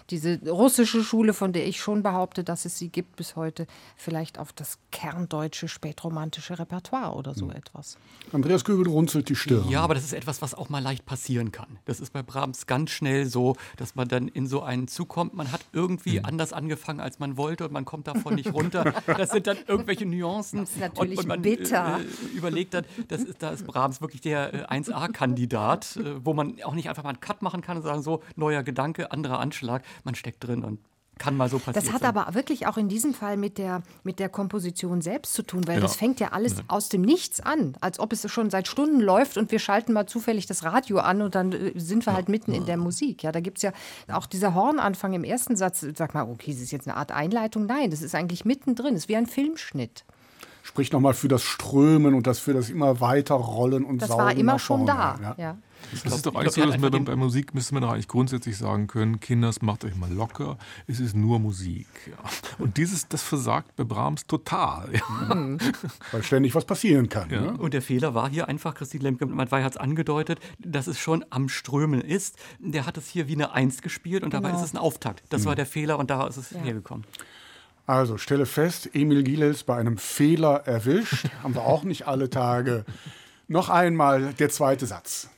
diese russische Schule, von der ich schon behaupte, dass es sie gibt bis heute, vielleicht auf das kerndeutsche, spätromantische Repertoire oder so hm. etwas. Andreas Göbel runzelt die Stirn. Ja, aber das ist etwas, was auch mal leicht passieren kann. Das ist bei Brahms ganz schnell so, dass man dann in so einen zukommt. Man hat irgendwie hm. anders angefangen, als man wollte und man kommt davon nicht runter. Das sind dann irgendwelche Nuancen. Das ist natürlich und, und man bitter. Äh, überlegt dann, das ist, da ist Brahms Brahms wirklich der 1A-Kandidat, äh, äh, wo man auch nicht einfach mal einen Cut machen kann und sagen, so, neuer Gedanke, anderer Anschlag. Man steckt drin und kann mal so passieren. Das hat sein. aber wirklich auch in diesem Fall mit der, mit der Komposition selbst zu tun, weil ja. das fängt ja alles ja. aus dem Nichts an, als ob es schon seit Stunden läuft und wir schalten mal zufällig das Radio an und dann äh, sind wir halt mitten in der Musik. Ja, da gibt es ja auch dieser Hornanfang im ersten Satz. Sag mal, okay, ist das jetzt eine Art Einleitung? Nein, das ist eigentlich mittendrin. Es ist wie ein Filmschnitt spricht nochmal für das Strömen und das für das immer weiter Rollen und das Saugen. Das war immer schon da. Ja. ja. Das glaub, ist doch eigentlich glaub, so, dass wir bei Musik müsste man doch eigentlich grundsätzlich sagen können, Kinders, macht euch mal locker, es ist nur Musik. Ja. Und dieses, das versagt bei Brahms total. Ja. Mhm. Weil ständig was passieren kann. Ja. Ne? Und der Fehler war hier einfach, Christine Lemke, Matwei hat es angedeutet, dass es schon am Strömen ist. Der hat es hier wie eine Eins gespielt und dabei genau. ist es ein Auftakt. Das mhm. war der Fehler und da ist es hergekommen. Also stelle fest, Emil Gieles bei einem Fehler erwischt. Haben wir auch nicht alle Tage. Noch einmal der zweite Satz.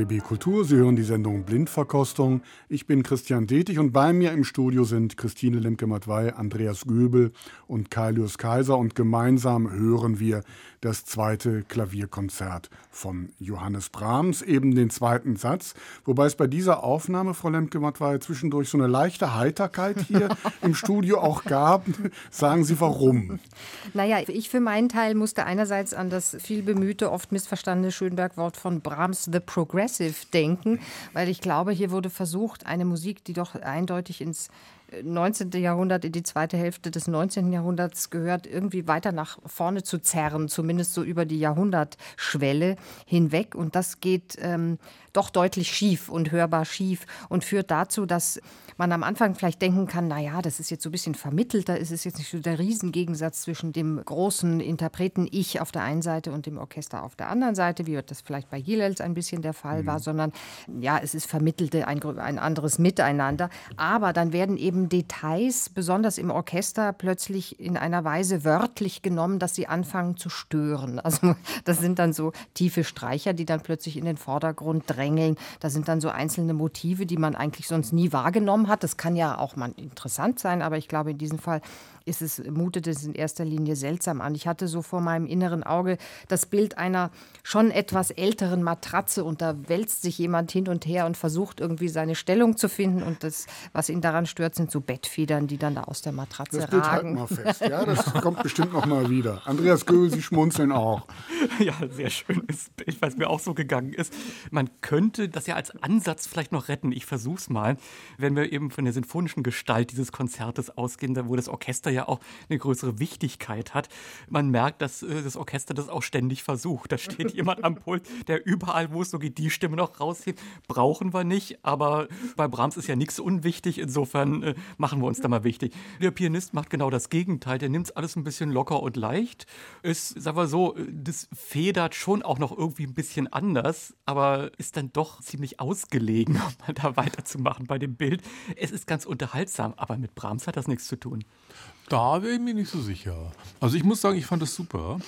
RBB Kultur. Sie hören die Sendung Blindverkostung. Ich bin Christian Detig und bei mir im Studio sind Christine Lemke-Matwei, Andreas Göbel und Kailius Kaiser und gemeinsam hören wir das zweite Klavierkonzert von Johannes Brahms, eben den zweiten Satz. Wobei es bei dieser Aufnahme, Frau Lemke-Matwei, zwischendurch so eine leichte Heiterkeit hier im Studio auch gab. Sagen Sie warum? Naja, ich für meinen Teil musste einerseits an das viel bemühte, oft missverstandene Schönberg-Wort von Brahms, The Progressive, denken, weil ich glaube, hier wurde versucht, eine Musik, die doch eindeutig ins 19. Jahrhundert in die zweite Hälfte des 19. Jahrhunderts gehört, irgendwie weiter nach vorne zu zerren, zumindest so über die Jahrhundertschwelle hinweg. Und das geht ähm, doch deutlich schief und hörbar schief und führt dazu, dass man am Anfang vielleicht denken kann, naja, das ist jetzt so ein bisschen vermittelter, ist es jetzt nicht so der Riesengegensatz zwischen dem großen Interpreten Ich auf der einen Seite und dem Orchester auf der anderen Seite, wie das vielleicht bei Gilels ein bisschen der Fall mhm. war, sondern ja, es ist vermittelte ein, ein anderes Miteinander. Aber dann werden eben Details, besonders im Orchester, plötzlich in einer Weise wörtlich genommen, dass sie anfangen zu stören. Also das sind dann so tiefe Streicher, die dann plötzlich in den Vordergrund drängeln. Da sind dann so einzelne Motive, die man eigentlich sonst nie wahrgenommen hat. Das kann ja auch mal interessant sein, aber ich glaube, in diesem Fall ist es, mutet es in erster Linie seltsam an. Ich hatte so vor meinem inneren Auge das Bild einer schon etwas älteren Matratze und da wälzt sich jemand hin und her und versucht irgendwie seine Stellung zu finden und das, was ihn daran stört, sind so Bettfedern, die dann da aus der Matratze das ragen. Halt mal fest. Ja, das kommt bestimmt noch mal wieder. Andreas Göhl, Sie schmunzeln auch. Ja, sehr schönes Bild, es mir auch so gegangen ist. Man könnte das ja als Ansatz vielleicht noch retten. Ich versuche es mal, wenn wir eben von der sinfonischen Gestalt dieses Konzertes ausgehen, wo das Orchester ja auch eine größere Wichtigkeit hat. Man merkt, dass äh, das Orchester das auch ständig versucht. Da steht jemand am Pult, der überall, wo es so geht, die Stimme noch raushebt. Brauchen wir nicht, aber bei Brahms ist ja nichts unwichtig. Insofern äh, machen wir uns da mal wichtig. Der Pianist macht genau das Gegenteil. Der nimmt es alles ein bisschen locker und leicht. Ist, sagen wir so, das federt schon auch noch irgendwie ein bisschen anders, aber ist dann doch ziemlich ausgelegen, um da weiterzumachen bei dem Bild. Es ist ganz unterhaltsam, aber mit Brahms hat das nichts zu tun. Da wäre ich mir nicht so sicher. Also ich muss sagen, ich fand das super.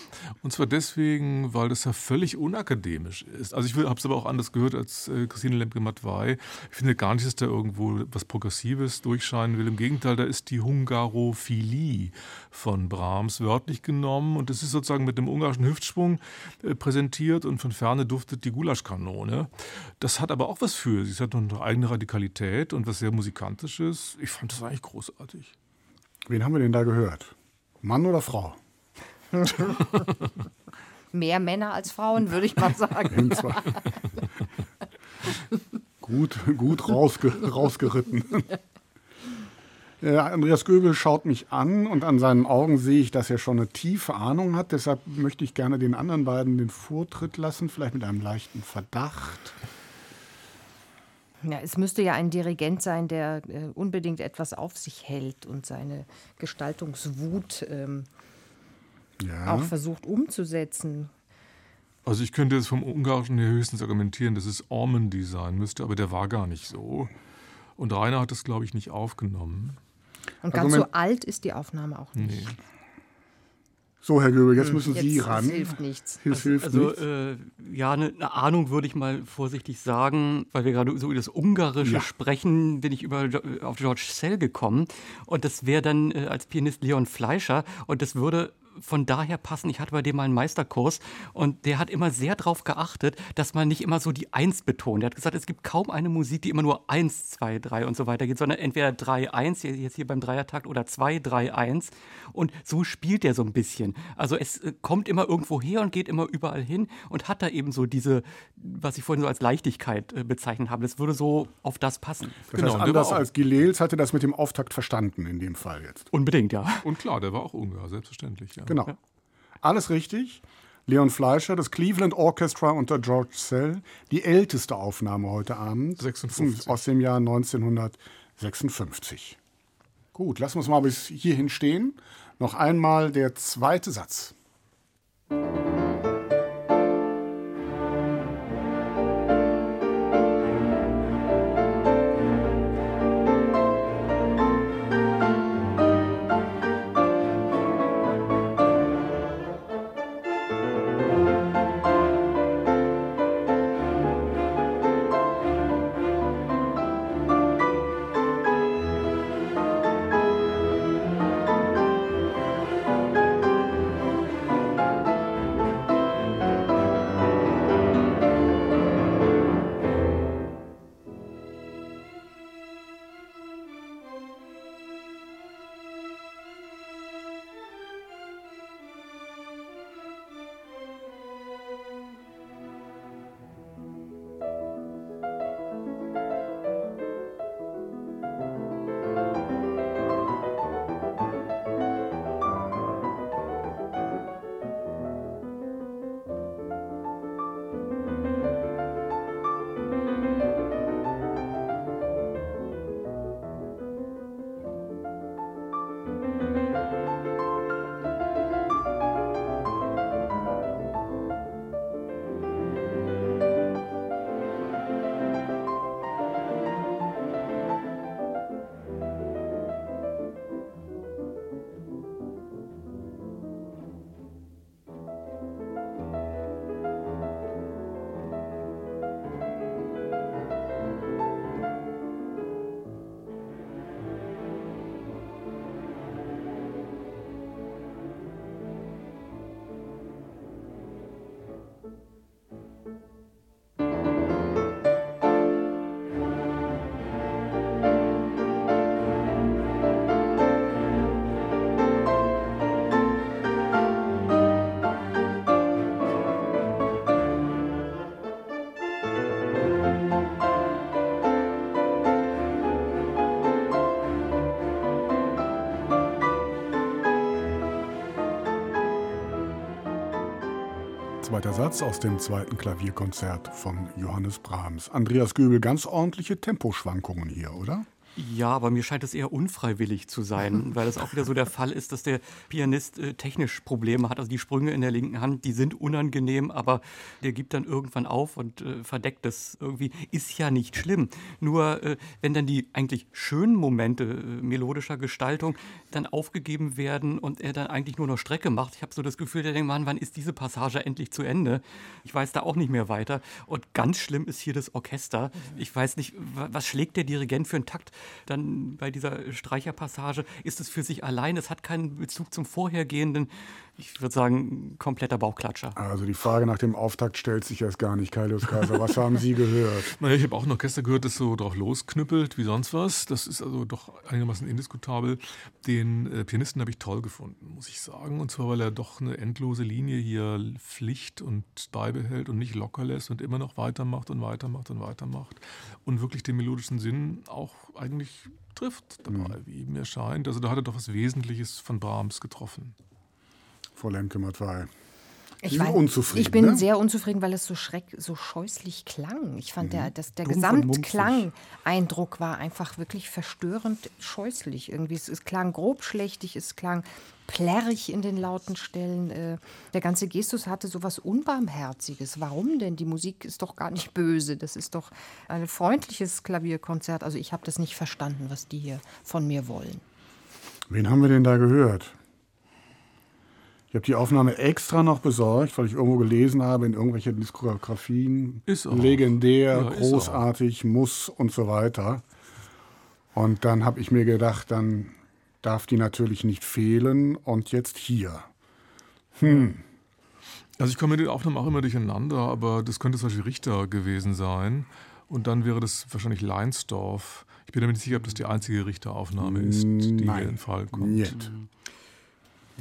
Und zwar deswegen, weil das ja völlig unakademisch ist. Also ich habe es aber auch anders gehört als äh, Christine Lemke-Matwei. Ich finde gar nicht, dass da irgendwo was Progressives durchscheinen will. Im Gegenteil, da ist die Hungarophilie von Brahms wörtlich genommen. Und das ist sozusagen mit dem ungarischen Hüftschwung äh, präsentiert und von ferne duftet die Gulaschkanone. Das hat aber auch was für sich. Es hat noch eine eigene Radikalität und was sehr Musikantisches. Ich fand das eigentlich großartig. Wen haben wir denn da gehört? Mann oder Frau? Mehr Männer als Frauen, würde ich mal sagen. gut, gut rausge rausgeritten. Andreas Göbel schaut mich an und an seinen Augen sehe ich, dass er schon eine tiefe Ahnung hat. Deshalb möchte ich gerne den anderen beiden den Vortritt lassen, vielleicht mit einem leichten Verdacht. Ja, es müsste ja ein Dirigent sein, der äh, unbedingt etwas auf sich hält und seine Gestaltungswut ähm, ja. auch versucht umzusetzen. Also ich könnte jetzt vom Ungarischen her höchstens argumentieren, dass es Ormandy sein müsste, aber der war gar nicht so. Und Rainer hat das, glaube ich, nicht aufgenommen. Und ganz also so alt ist die Aufnahme auch nicht. Nee. So, Herr Göbel, jetzt hm, müssen jetzt, Sie ran. Es hilft nichts. Es also, hilft also, nichts. Äh, ja, eine, eine, Ahnung würde ich mal vorsichtig sagen, weil wir gerade so über das Ungarische ja. sprechen, bin ich über, auf George Sell gekommen. Und das wäre dann äh, als Pianist Leon Fleischer. Und das würde von daher passen. Ich hatte bei dem mal einen Meisterkurs und der hat immer sehr darauf geachtet, dass man nicht immer so die Eins betont. Er hat gesagt, es gibt kaum eine Musik, die immer nur Eins, zwei, drei und so weiter geht, sondern entweder drei, eins, jetzt hier beim Dreiertakt oder zwei, drei, eins. Und so spielt er so ein bisschen. Also es äh, kommt immer irgendwo her und geht immer überall hin und hat da eben so diese, was ich vorhin so als Leichtigkeit äh, bezeichnet habe. Das würde so auf das passen. Das genau, heißt, anders als Gilels hatte das mit dem Auftakt verstanden in dem Fall jetzt. Unbedingt, ja. Und klar, der war auch Ungar, selbstverständlich. Ja. Ja. Genau. Alles richtig. Leon Fleischer, das Cleveland Orchestra unter George Sell, die älteste Aufnahme heute Abend 56. aus dem Jahr 1956. Gut, lassen wir es mal bis hierhin stehen. Noch einmal der zweite Satz. Zweiter Satz aus dem zweiten Klavierkonzert von Johannes Brahms. Andreas Göbel, ganz ordentliche Temposchwankungen hier, oder? Ja, aber mir scheint es eher unfreiwillig zu sein, weil es auch wieder so der Fall ist, dass der Pianist äh, technisch Probleme hat. Also die Sprünge in der linken Hand, die sind unangenehm, aber der gibt dann irgendwann auf und äh, verdeckt das irgendwie. Ist ja nicht schlimm. Nur äh, wenn dann die eigentlich schönen Momente äh, melodischer Gestaltung dann aufgegeben werden und er dann eigentlich nur noch Strecke macht, ich habe so das Gefühl, der denkt, Mann, wann ist diese Passage endlich zu Ende? Ich weiß da auch nicht mehr weiter. Und ganz schlimm ist hier das Orchester. Ich weiß nicht, was schlägt der Dirigent für einen Takt? Dann bei dieser Streicherpassage ist es für sich allein. Es hat keinen Bezug zum vorhergehenden ich würde sagen, kompletter Bauchklatscher. Also die Frage nach dem Auftakt stellt sich erst gar nicht, Kailius Kaiser. Was haben Sie gehört? Naja, ich habe auch ein Orchester gehört, das so drauf losknüppelt wie sonst was. Das ist also doch einigermaßen indiskutabel. Den äh, Pianisten habe ich toll gefunden, muss ich sagen. Und zwar, weil er doch eine endlose Linie hier Pflicht und beibehält und nicht locker lässt und immer noch weitermacht und weitermacht und weitermacht. Und wirklich den melodischen Sinn auch eigentlich trifft dabei, mhm. wie mir scheint. Also da hat er doch was Wesentliches von Brahms getroffen. Frau Lemke-Matwei. Ich, war, unzufrieden, ich bin ne? sehr unzufrieden, weil es so schreck, so scheußlich klang. Ich fand, mhm. der, das, der Gesamtklang-Eindruck war einfach wirklich verstörend scheußlich. Irgendwie. Es, es, klang grobschlächtig, es klang plärrig in den lauten Stellen. Äh, der ganze Gestus hatte so was Unbarmherziges. Warum denn? Die Musik ist doch gar nicht böse. Das ist doch ein freundliches Klavierkonzert. Also ich habe das nicht verstanden, was die hier von mir wollen. Wen haben wir denn da gehört? Ich habe die Aufnahme extra noch besorgt, weil ich irgendwo gelesen habe in irgendwelchen Diskografien. Ist auch. Legendär, ja, großartig, muss und so weiter. Und dann habe ich mir gedacht, dann darf die natürlich nicht fehlen. Und jetzt hier. Hm. Also ich komme mit den Aufnahmen auch immer durcheinander, aber das könnte zum Beispiel Richter gewesen sein. Und dann wäre das wahrscheinlich Leinsdorf. Ich bin mir nicht sicher, ob das die einzige Richteraufnahme ist, die Nein. hier in Fall kommt. Nicht.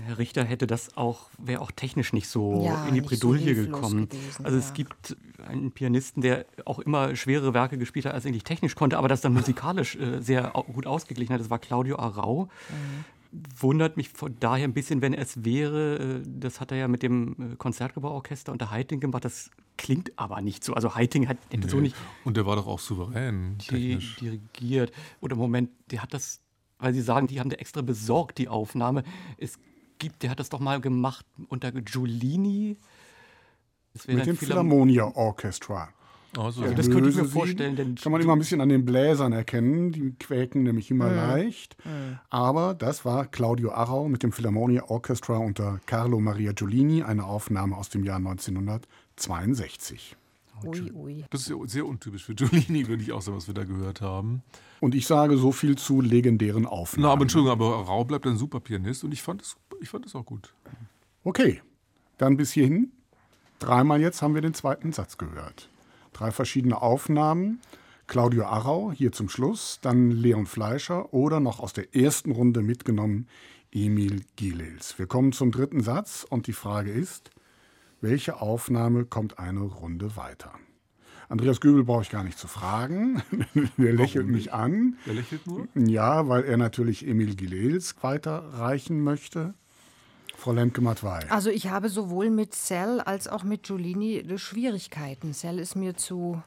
Herr Richter hätte das auch, wäre auch technisch nicht so ja, in die Bredouille so gekommen. Gewesen, also ja. es gibt einen Pianisten, der auch immer schwere Werke gespielt hat, als er eigentlich technisch konnte, aber das dann musikalisch äh, sehr gut ausgeglichen hat. Das war Claudio Arau. Mhm. Wundert mich von daher ein bisschen, wenn es wäre, äh, das hat er ja mit dem äh, Konzertgebauorchester unter Heiting gemacht, das klingt aber nicht so. Also Heiting hat nee. so nicht. Und der war doch auch souverän. Technisch. dirigiert. Oder Moment, der hat das weil Sie sagen, die haben da extra besorgt, die Aufnahme. Es gibt, der hat das doch mal gemacht unter Giulini. Mit dem Philharmonia Orchestra. Also, ja, das könnte ich mir vorstellen. Denn kann man immer ein bisschen an den Bläsern erkennen. Die quäken nämlich immer mhm. leicht. Mhm. Aber das war Claudio Arrau mit dem Philharmonia Orchestra unter Carlo Maria Giulini, eine Aufnahme aus dem Jahr 1962. Ui, ui. Das ist sehr untypisch für Giulini, würde ich auch sagen, was wir da gehört haben. Und ich sage so viel zu legendären Aufnahmen. Na, aber Entschuldigung, aber Rau bleibt ein super Pianist und ich fand es, ich fand es auch gut. Okay, dann bis hierhin. Dreimal jetzt haben wir den zweiten Satz gehört. Drei verschiedene Aufnahmen. Claudio Arrau hier zum Schluss, dann Leon Fleischer oder noch aus der ersten Runde mitgenommen Emil Gilels. Wir kommen zum dritten Satz und die Frage ist, welche Aufnahme kommt eine Runde weiter? Andreas Göbel brauche ich gar nicht zu fragen. Der lächelt mich an. Der lächelt nur? Ja, weil er natürlich Emil Gilels weiterreichen möchte. Frau Lemke-Matwei. Also ich habe sowohl mit Cell als auch mit Giulini Schwierigkeiten. Cell ist mir zu,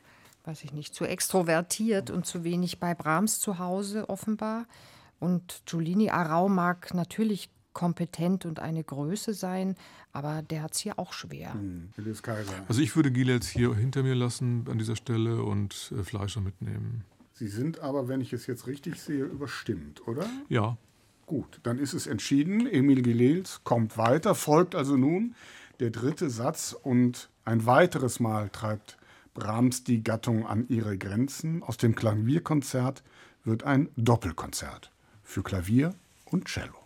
weiß ich nicht, zu extrovertiert und zu wenig bei Brahms zu Hause offenbar. Und Giulini Arau mag natürlich kompetent und eine Größe sein, aber der hat es hier auch schwer. Hm, also ich würde Gilels hier hinter mir lassen an dieser Stelle und äh, Fleischer mitnehmen. Sie sind aber, wenn ich es jetzt richtig sehe, überstimmt, oder? Ja. Gut, dann ist es entschieden. Emil Gilels kommt weiter, folgt also nun der dritte Satz und ein weiteres Mal treibt Brahms die Gattung an ihre Grenzen. Aus dem Klavierkonzert wird ein Doppelkonzert für Klavier und Cello.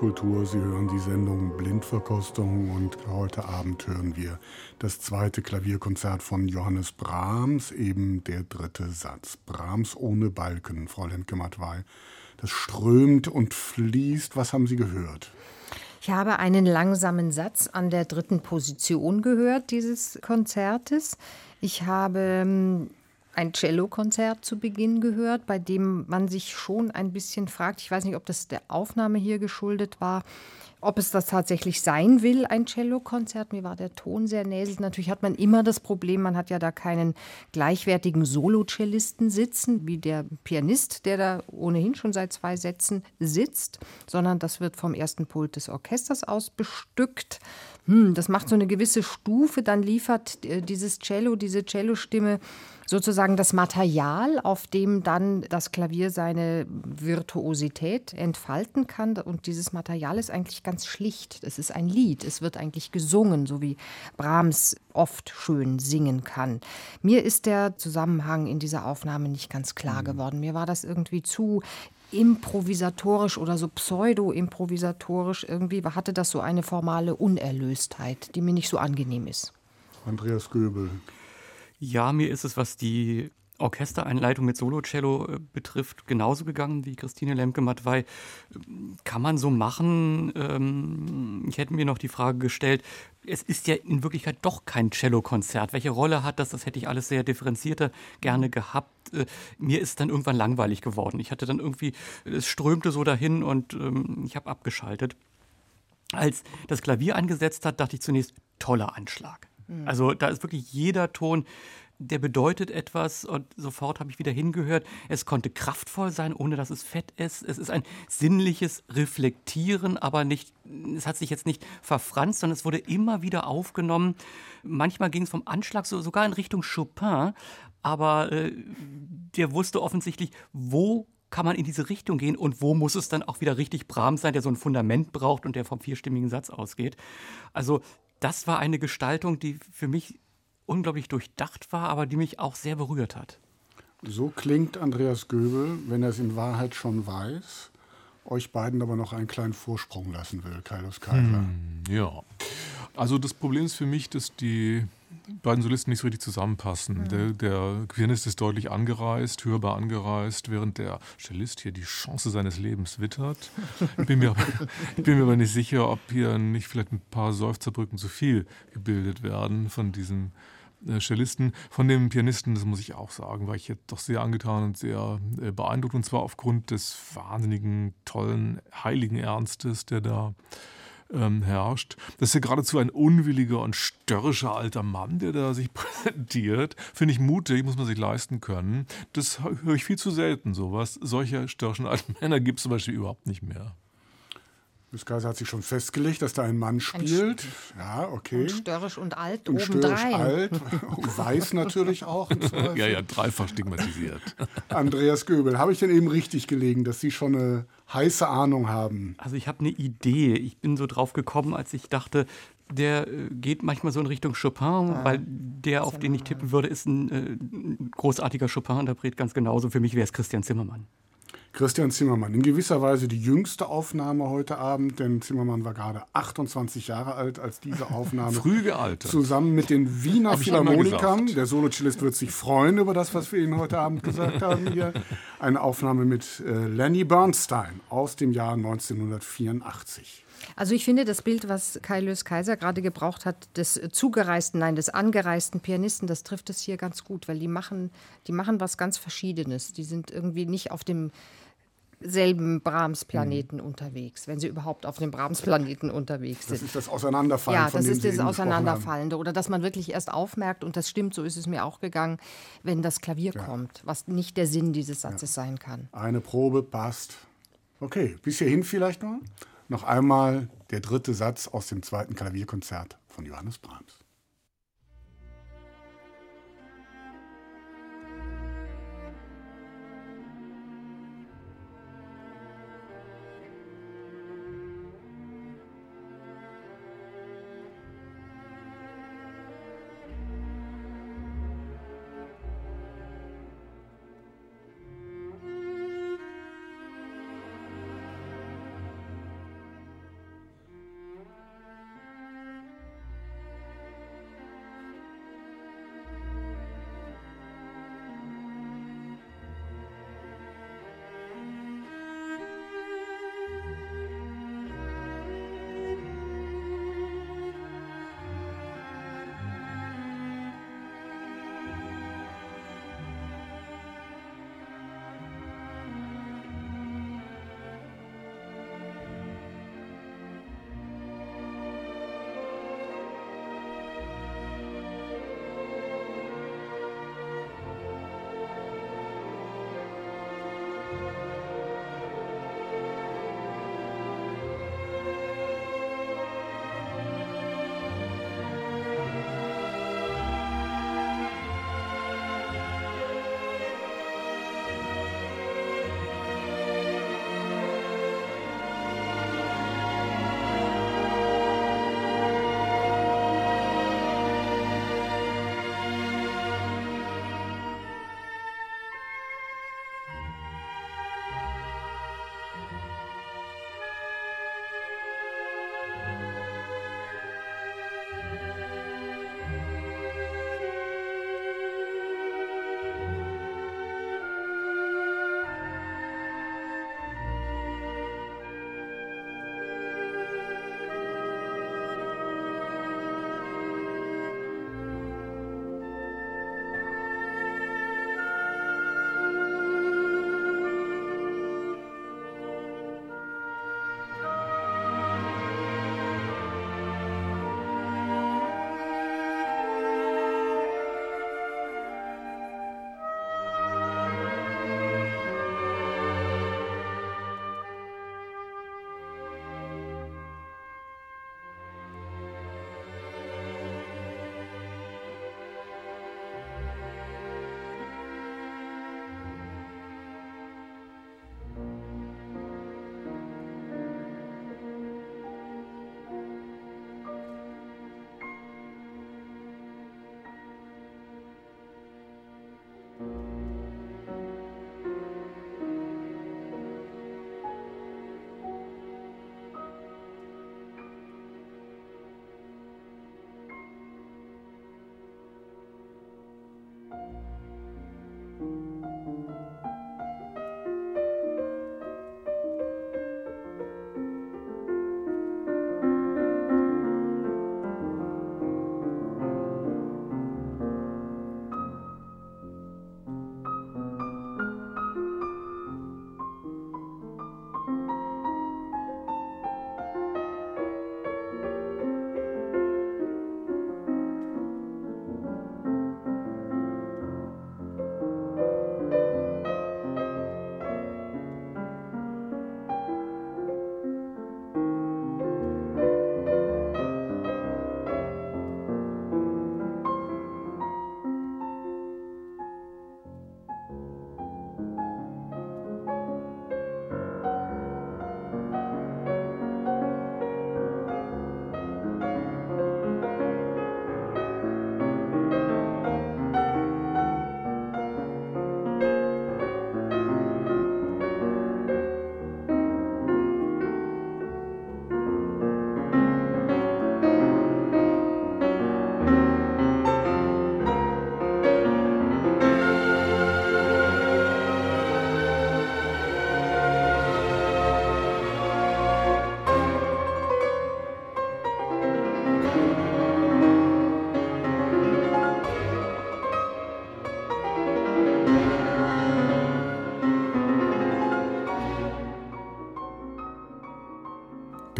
RBB Kultur, Sie hören die Sendung Blindverkostung und heute Abend hören wir das zweite Klavierkonzert von Johannes Brahms, eben der dritte Satz. Brahms ohne Balken, Fräulein Gemmatwei. Das strömt und fließt. Was haben Sie gehört? Ich habe einen langsamen Satz an der dritten Position gehört dieses Konzertes. Ich habe ähm, ein Cellokonzert zu Beginn gehört, bei dem man sich schon ein bisschen fragt, ich weiß nicht, ob das der Aufnahme hier geschuldet war, ob es das tatsächlich sein will, ein Cellokonzert. Mir war der Ton sehr näselig. Natürlich hat man immer das Problem, man hat ja da keinen gleichwertigen Solo-Cellisten sitzen, wie der Pianist, der da ohnehin schon seit zwei Sätzen sitzt, sondern das wird vom ersten Pult des Orchesters aus bestückt. Hm, das macht so eine gewisse Stufe, dann liefert äh, dieses Cello, diese Cellostimme sozusagen das Material, auf dem dann das Klavier seine Virtuosität entfalten kann. Und dieses Material ist eigentlich ganz schlicht. Es ist ein Lied. Es wird eigentlich gesungen, so wie Brahms oft schön singen kann. Mir ist der Zusammenhang in dieser Aufnahme nicht ganz klar mhm. geworden. Mir war das irgendwie zu improvisatorisch oder so pseudo-improvisatorisch. Irgendwie hatte das so eine formale Unerlöstheit, die mir nicht so angenehm ist. Andreas Göbel. Ja, mir ist es, was die Orchestereinleitung mit Solo-Cello äh, betrifft, genauso gegangen wie Christine Lemke-Matwei. Kann man so machen? Ähm, ich hätte mir noch die Frage gestellt, es ist ja in Wirklichkeit doch kein Cello-Konzert. Welche Rolle hat das? Das hätte ich alles sehr differenzierter gerne gehabt. Äh, mir ist dann irgendwann langweilig geworden. Ich hatte dann irgendwie, es strömte so dahin und ähm, ich habe abgeschaltet. Als das Klavier angesetzt hat, dachte ich zunächst, toller Anschlag. Mhm. Also da ist wirklich jeder Ton, der bedeutet etwas und sofort habe ich wieder hingehört. Es konnte kraftvoll sein, ohne dass es fett ist. Es ist ein sinnliches Reflektieren, aber nicht, es hat sich jetzt nicht verfranst, sondern es wurde immer wieder aufgenommen. Manchmal ging es vom Anschlag so, sogar in Richtung Chopin, aber äh, der wusste offensichtlich, wo kann man in diese Richtung gehen und wo muss es dann auch wieder richtig Brahms sein, der so ein Fundament braucht und der vom vierstimmigen Satz ausgeht. Also das war eine Gestaltung, die für mich unglaublich durchdacht war, aber die mich auch sehr berührt hat. So klingt Andreas Göbel, wenn er es in Wahrheit schon weiß, euch beiden aber noch einen kleinen Vorsprung lassen will, Kaius Kaiser. Hm, ja. Also das Problem ist für mich, dass die beiden Solisten nicht so richtig zusammenpassen. Mhm. Der, der Pianist ist deutlich angereist, hörbar angereist, während der Cellist hier die Chance seines Lebens wittert. Ich bin mir aber, ich bin mir aber nicht sicher, ob hier nicht vielleicht ein paar Seufzerbrücken zu viel gebildet werden von diesem äh, Cellisten. Von dem Pianisten, das muss ich auch sagen, war ich jetzt doch sehr angetan und sehr äh, beeindruckt. Und zwar aufgrund des wahnsinnigen, tollen, heiligen Ernstes, der da ähm, herrscht. Das ist ja geradezu ein unwilliger und störrischer alter Mann, der da sich präsentiert. Finde ich mutig, muss man sich leisten können. Das höre ich viel zu selten, sowas. Solche störrischen alten Männer gibt es zum Beispiel überhaupt nicht mehr. Miss Kaiser hat sich schon festgelegt, dass da ein Mann spielt. Ein ja, okay. Und störrisch und alt und obendrein. alt und weiß natürlich auch. ja, ja, dreifach stigmatisiert. Andreas Göbel, habe ich denn eben richtig gelegen, dass Sie schon eine heiße Ahnung haben? Also ich habe eine Idee. Ich bin so drauf gekommen, als ich dachte, der äh, geht manchmal so in Richtung Chopin, ah, weil der, auf den ich tippen würde, ist ein, äh, großartiger Chopin-Interpret, ganz genauso. Für mich wäre es Christian Zimmermann. Christian Zimmermann. In gewisser Weise die jüngste Aufnahme heute Abend, denn Zimmermann war gerade 28 Jahre alt, als diese Aufnahme Früh gealtert. zusammen mit den Wiener Philharmonikern, der Solocellist wird sich freuen über das, was wir Ihnen heute Abend gesagt haben hier, eine Aufnahme mit äh, Lenny Bernstein aus dem Jahr 1984. Also ich finde das Bild, was Kai Lös Kaiser gerade gebraucht hat, des zugereisten, nein, des angereisten Pianisten, das trifft es hier ganz gut, weil die machen, die machen was ganz Verschiedenes. Die sind irgendwie nicht auf dem selben Brahms-Planeten mhm. unterwegs, wenn sie überhaupt auf dem Brahms-Planeten unterwegs sind. Das ist das Auseinanderfallen. Ja, das ist das Auseinanderfallende. Oder dass man wirklich erst aufmerkt, und das stimmt, so ist es mir auch gegangen, wenn das Klavier ja. kommt, was nicht der Sinn dieses Satzes ja. sein kann. Eine Probe passt. Okay, bis hierhin vielleicht noch? Noch einmal der dritte Satz aus dem zweiten Klavierkonzert von Johannes Brahms.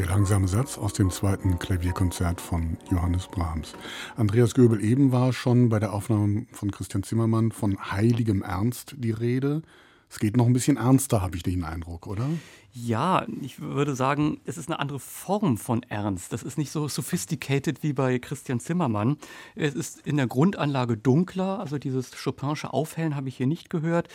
Der langsame Satz aus dem zweiten Klavierkonzert von Johannes Brahms. Andreas Göbel eben war schon bei der Aufnahme von Christian Zimmermann von heiligem Ernst die Rede. Es geht noch ein bisschen ernster, habe ich den Eindruck, oder? Ja, ich würde sagen, es ist eine andere Form von Ernst. Das ist nicht so sophisticated wie bei Christian Zimmermann. Es ist in der Grundanlage dunkler, also dieses Chopinsche Aufhellen habe ich hier nicht gehört.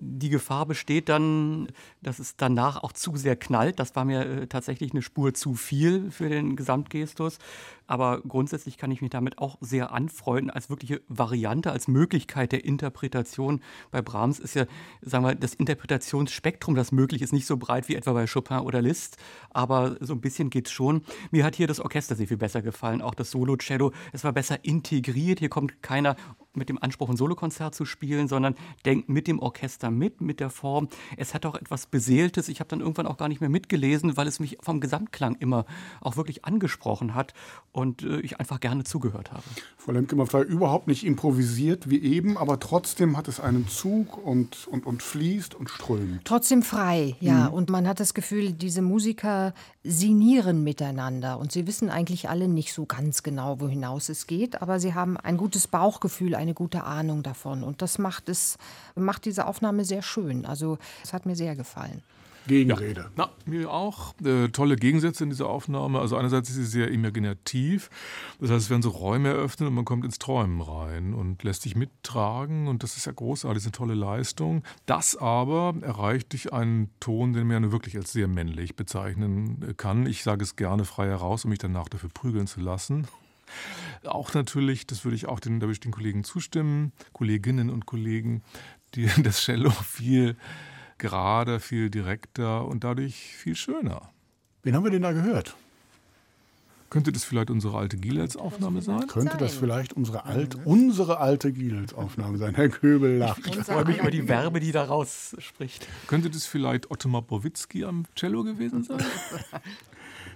Die Gefahr besteht dann, dass es danach auch zu sehr knallt. Das war mir äh, tatsächlich eine Spur zu viel für den Gesamtgestus. Aber grundsätzlich kann ich mich damit auch sehr anfreunden als wirkliche Variante, als Möglichkeit der Interpretation. Bei Brahms ist ja, sagen wir, das Interpretationsspektrum, das möglich ist, nicht so breit wie etwa bei Chopin oder Liszt, aber so ein bisschen geht's schon. Mir hat hier das Orchester sehr viel besser gefallen, auch das Solo-Cello. Es war besser integriert. Hier kommt keiner mit dem Anspruch, ein Solokonzert zu spielen, sondern denkt mit dem Orchester mit, mit der Form. Es hat auch etwas Beseeltes. Ich habe dann irgendwann auch gar nicht mehr mitgelesen, weil es mich vom Gesamtklang immer auch wirklich angesprochen hat und äh, ich einfach gerne zugehört habe. Frau Lemke, man war überhaupt nicht improvisiert wie eben, aber trotzdem hat es einen Zug und, und, und fließt und strömt. Trotzdem frei, ja. Mhm. Und man hat das Gefühl, diese Musiker sinieren miteinander und sie wissen eigentlich alle nicht so ganz genau, wohin es geht, aber sie haben ein gutes Bauchgefühl, eine gute Ahnung davon. Und das macht es, macht diese Aufnahme sehr schön. Also es hat mir sehr gefallen. Gegenrede. Ja, na, mir auch. Äh, tolle Gegensätze in dieser Aufnahme. Also einerseits ist sie sehr imaginativ. Das heißt, es werden so Räume eröffnet und man kommt ins Träumen rein und lässt sich mittragen. Und das ist ja großartig, eine tolle Leistung. Das aber erreicht durch einen Ton, den man ja wirklich als sehr männlich bezeichnen kann. Ich sage es gerne frei heraus, um mich danach dafür prügeln zu lassen. Auch natürlich, das würde ich auch den, da würde ich den Kollegen zustimmen, Kolleginnen und Kollegen, die das Cello viel gerader, viel direkter und dadurch viel schöner. Wen haben wir denn da gehört? Könnte das vielleicht unsere alte Gielels-Aufnahme sein? Könnte das vielleicht unsere, alt, unsere alte Gielels-Aufnahme sein? Herr Köbel lacht. Ich freue mich über die Werbe, die daraus spricht. Könnte das vielleicht Ottomar Bowitzki am Cello gewesen sein?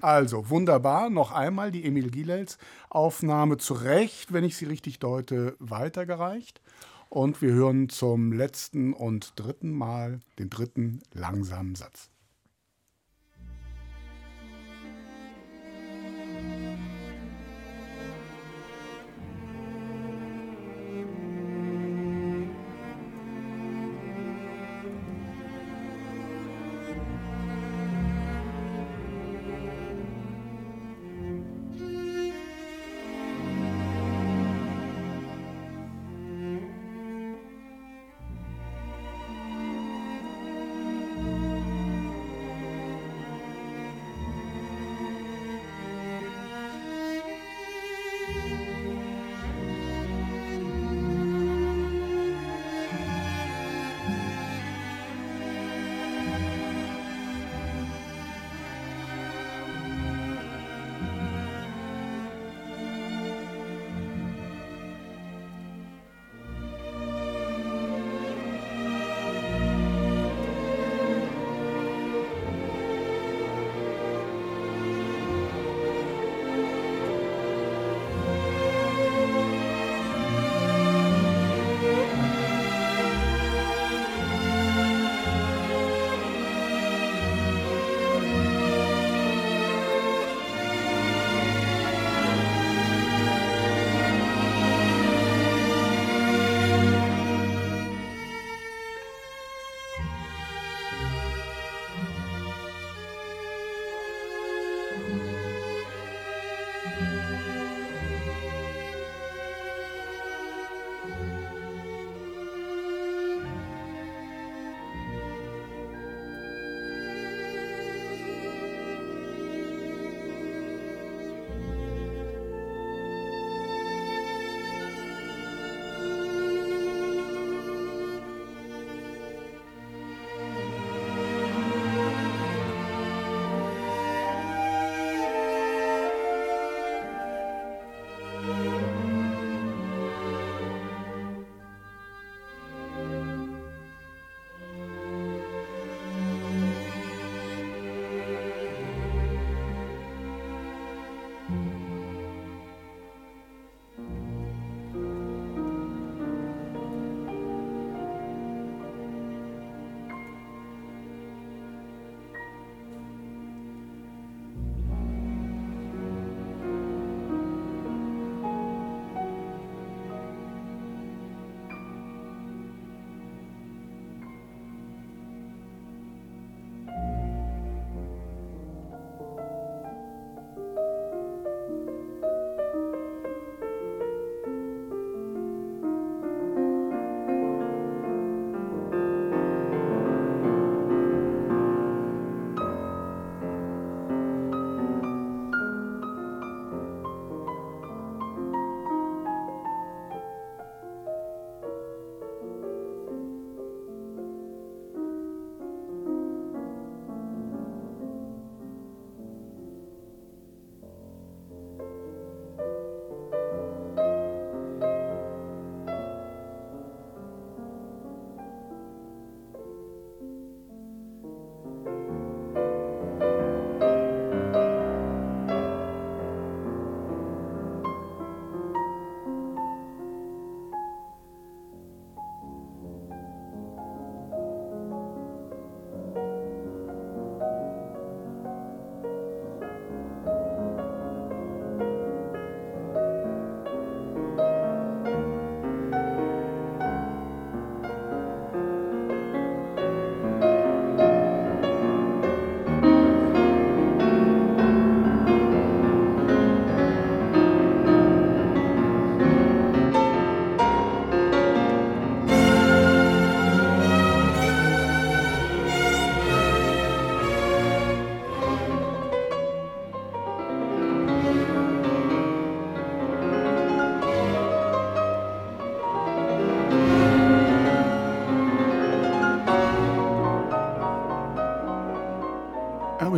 Also, wunderbar. Noch einmal die Emil Gilels Aufnahme zu Recht, wenn ich sie richtig deute, weitergereicht. Und wir hören zum letzten und dritten Mal den dritten langsamen Satz.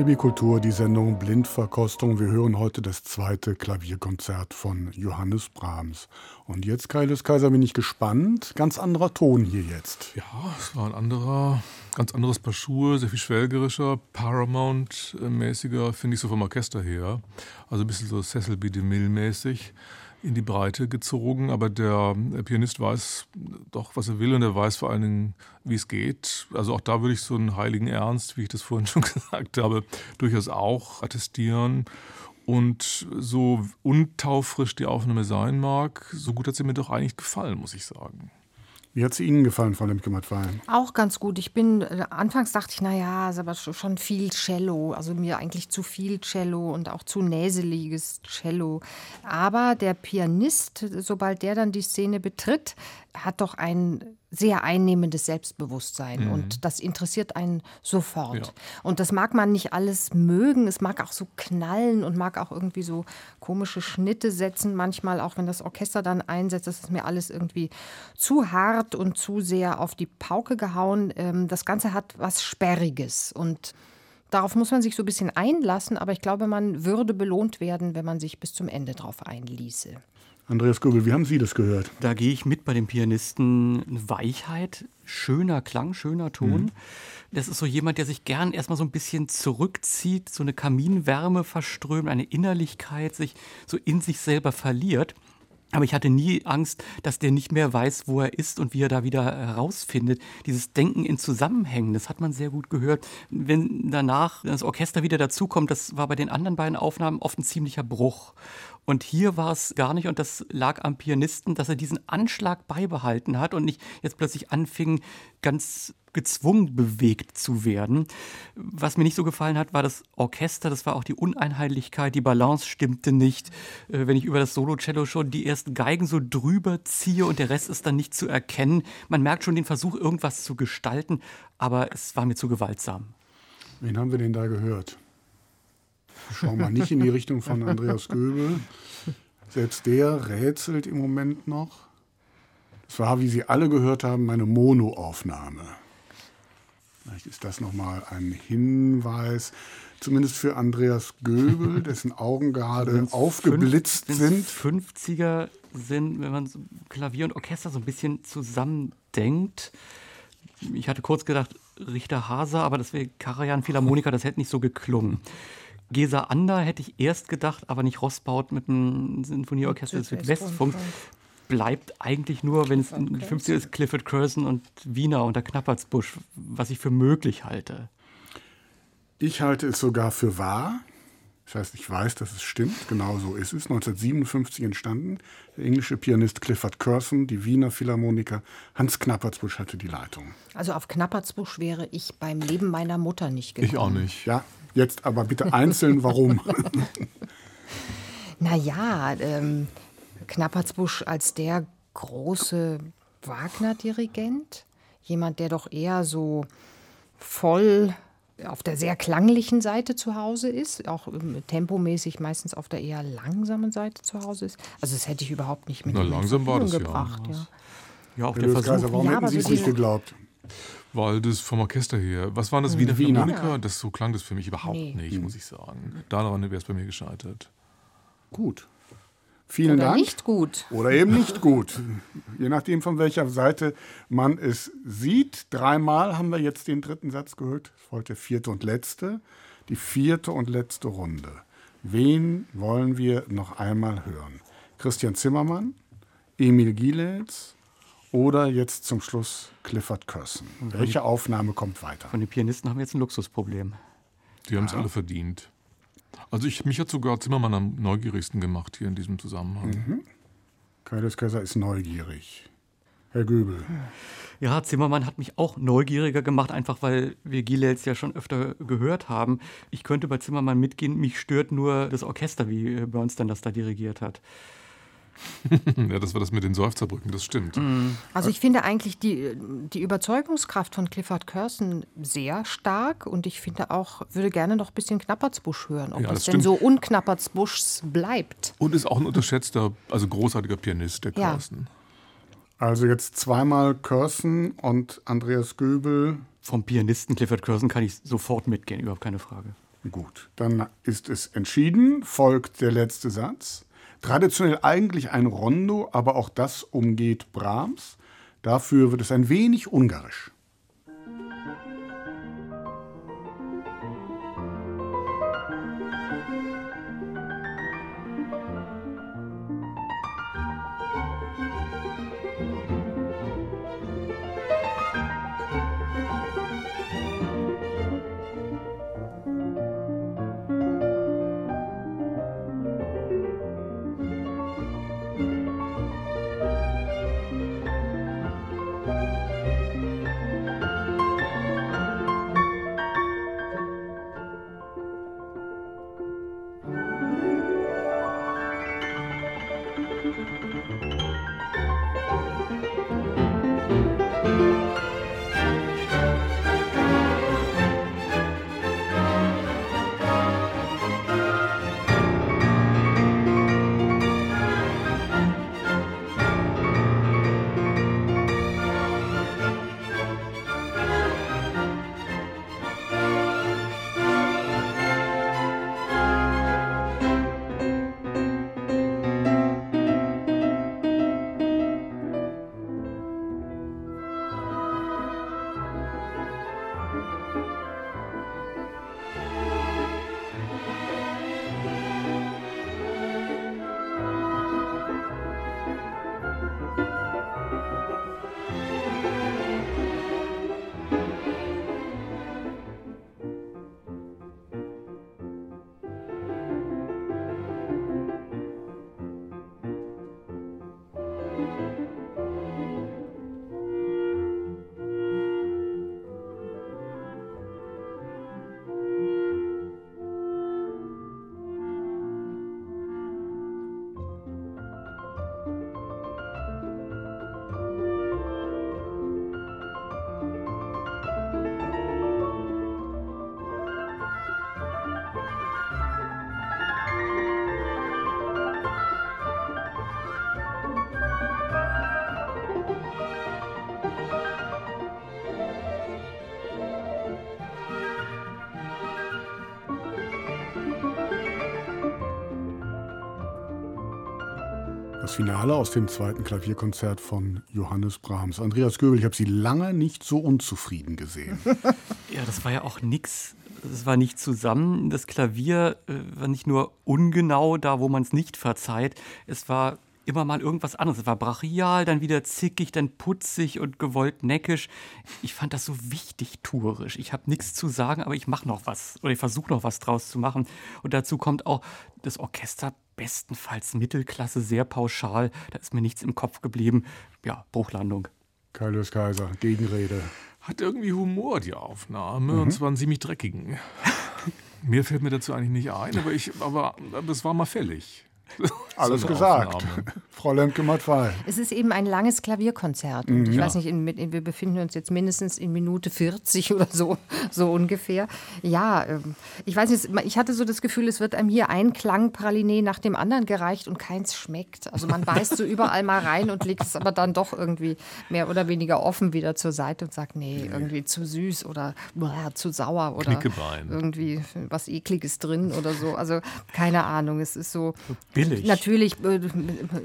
RBB Kultur, die Sendung Blindverkostung. Wir hören heute das zweite Klavierkonzert von Johannes Brahms. Und jetzt, Kaius Kaiser, bin ich gespannt. Ganz anderer Ton hier jetzt. Ja, es war ein anderer, ganz anderes Paar Schuhe, sehr viel schwelgerischer, Paramount-mäßiger, finde ich so vom Orchester her. Also ein bisschen so Cecil B. DeMille-mäßig in die Breite gezogen, aber der Pianist weiß doch, was er will und er weiß vor allen Dingen, wie es geht. Also auch da würde ich so einen heiligen Ernst, wie ich das vorhin schon gesagt habe, durchaus auch attestieren. Und so untaufrisch die Aufnahme sein mag, so gut hat sie mir doch eigentlich gefallen, muss ich sagen. Wie hat sie Ihnen gefallen, Frau Lemke-Mattwein? Auch ganz gut. Ich bin, äh, anfangs dachte ich, naja, ist aber schon viel Cello. Also mir eigentlich zu viel Cello und auch zu näseliges Cello. Aber der Pianist, sobald der dann die Szene betritt, hat doch ein sehr einnehmendes Selbstbewusstsein mhm. und das interessiert einen sofort. Ja. Und das mag man nicht alles mögen, es mag auch so knallen und mag auch irgendwie so komische Schnitte setzen, manchmal auch wenn das Orchester dann einsetzt, das ist mir alles irgendwie zu hart und zu sehr auf die Pauke gehauen. Ähm, das Ganze hat was Sperriges und Darauf muss man sich so ein bisschen einlassen, aber ich glaube, man würde belohnt werden, wenn man sich bis zum Ende darauf einließe. Andreas Göbel, wie haben Sie das gehört? Da gehe ich mit bei dem Pianisten. Weichheit, schöner Klang, schöner Ton. Mhm. Das ist so jemand, der sich gern erstmal so ein bisschen zurückzieht, so eine Kaminwärme verströmt, eine Innerlichkeit, sich so in sich selber verliert. Aber ich hatte nie Angst, dass der nicht mehr weiß, wo er ist und wie er da wieder herausfindet. Dieses Denken in Zusammenhängen, das hat man sehr gut gehört. Wenn danach das Orchester wieder dazukommt, das war bei den anderen beiden Aufnahmen oft ein ziemlicher Bruch. Und hier war es gar nicht, und das lag am Pianisten, dass er diesen Anschlag beibehalten hat und nicht jetzt plötzlich anfing, ganz gezwungen bewegt zu werden. Was mir nicht so gefallen hat, war das Orchester, das war auch die Uneinheitlichkeit, die Balance stimmte nicht. Äh, wenn ich über das Solo-Cello schon die ersten Geigen so drüber ziehe und der Rest ist dann nicht zu erkennen. Man merkt schon den Versuch, irgendwas zu gestalten, aber es war mir zu gewaltsam. Wen haben wir denn da gehört? Schauen wir nicht in die Richtung von Andreas Göbel. Selbst der rätselt im Moment noch. Das war, wie Sie alle gehört haben, meine Monoaufnahme. Vielleicht ist das nochmal ein Hinweis, zumindest für Andreas Göbel, dessen Augen gerade wenn's aufgeblitzt fünf, sind. 50er sind, wenn man so Klavier und Orchester so ein bisschen zusammendenkt. Ich hatte kurz gedacht, Richter Haser, aber das wäre Karajan Philharmoniker, das hätte nicht so geklungen. Gesa Ander hätte ich erst gedacht, aber nicht Rossbaut mit dem Sinfonieorchester des Südwestfunks. Bleibt eigentlich nur, wenn es in die 50er ist, Clifford Curzon und Wiener unter Knappertsbusch, was ich für möglich halte. Ich halte es sogar für wahr. Das heißt, ich weiß, dass es stimmt. Genau so ist es. 1957 entstanden. Der englische Pianist Clifford Curzon, die Wiener Philharmoniker Hans Knappertsbusch hatte die Leitung. Also auf Knappertsbusch wäre ich beim Leben meiner Mutter nicht gekommen. Ich auch nicht. Ja, Jetzt aber bitte einzeln, warum? naja, ähm, Knappertsbusch als der große Wagner-Dirigent, jemand, der doch eher so voll auf der sehr klanglichen Seite zu Hause ist, auch tempomäßig meistens auf der eher langsamen Seite zu Hause ist. Also das hätte ich überhaupt nicht mit Na, langsam war das gebracht. Ja. Ja. ja, auch der Versuch. Warum ja, hätten Sie es nicht geglaubt? Weil das vom Orchester her. Was waren das? Hm, Wiener Wiener. Philharmoniker? Das so klang das für mich überhaupt nee. nicht, muss ich sagen. Daran wäre es bei mir gescheitert. Gut. Vielen Oder Dank. nicht gut. Oder eben nicht gut. Je nachdem, von welcher Seite man es sieht. Dreimal haben wir jetzt den dritten Satz gehört. Heute der vierte und letzte. Die vierte und letzte Runde. Wen wollen wir noch einmal hören? Christian Zimmermann, Emil Gielitz, oder jetzt zum Schluss Clifford Curzon. Welche Aufnahme kommt weiter? Von den Pianisten haben wir jetzt ein Luxusproblem. Die haben es alle verdient. Also ich, mich hat sogar Zimmermann am neugierigsten gemacht hier in diesem Zusammenhang. Mhm. Kaius Kaiser ist neugierig. Herr Göbel. Ja, Zimmermann hat mich auch neugieriger gemacht, einfach weil wir Gilels ja schon öfter gehört haben. Ich könnte bei Zimmermann mitgehen, mich stört nur das Orchester, wie Bernstein das da dirigiert hat. ja, das war das mit den Seufzerbrücken, das stimmt. Mhm. Also ich finde eigentlich die, die Überzeugungskraft von Clifford Curson sehr stark und ich finde auch, würde gerne noch ein bisschen Knappertsbusch hören, ob ja, das, das denn so unknappertsbuschs bleibt. Und ist auch ein unterschätzter, also großartiger Pianist, der Curson. Ja. Also jetzt zweimal Curson und Andreas Göbel. Vom Pianisten Clifford Curson kann ich sofort mitgehen, überhaupt keine Frage. Gut, dann ist es entschieden, folgt der letzte Satz. Traditionell eigentlich ein Rondo, aber auch das umgeht Brahms. Dafür wird es ein wenig ungarisch. Das Finale aus dem zweiten Klavierkonzert von Johannes Brahms. Andreas Göbel, ich habe Sie lange nicht so unzufrieden gesehen. ja, das war ja auch nichts. Es war nicht zusammen. Das Klavier äh, war nicht nur ungenau da, wo man es nicht verzeiht. Es war immer mal irgendwas anderes. Es war brachial, dann wieder zickig, dann putzig und gewollt neckisch. Ich fand das so wichtig tourisch. Ich habe nichts zu sagen, aber ich mache noch was oder ich versuche noch was draus zu machen. Und dazu kommt auch das Orchester bestenfalls Mittelklasse, sehr pauschal. Da ist mir nichts im Kopf geblieben. Ja, Bruchlandung. Kaius Kaiser, Gegenrede. Hat irgendwie Humor, die Aufnahme, mhm. und zwar einen ziemlich dreckigen. Mehr fällt mir dazu eigentlich nicht ein, aber, ich, aber das war mal fällig. Alles gesagt. Frau Lemke-Mattfall. Es ist eben ein langes Klavierkonzert. Mhm. Ich weiß nicht, in, in, wir befinden uns jetzt mindestens in Minute 40 oder so, so ungefähr. Ja, ähm, ich weiß nicht, ich hatte so das Gefühl, es wird einem hier ein Klangpraline nach dem anderen gereicht und keins schmeckt. Also man beißt so überall mal rein und legt es aber dann doch irgendwie mehr oder weniger offen wieder zur Seite und sagt, nee, irgendwie zu süß oder boah, zu sauer oder irgendwie was Ekliges drin oder so. Also keine Ahnung, es ist so billig. Natürlich äh,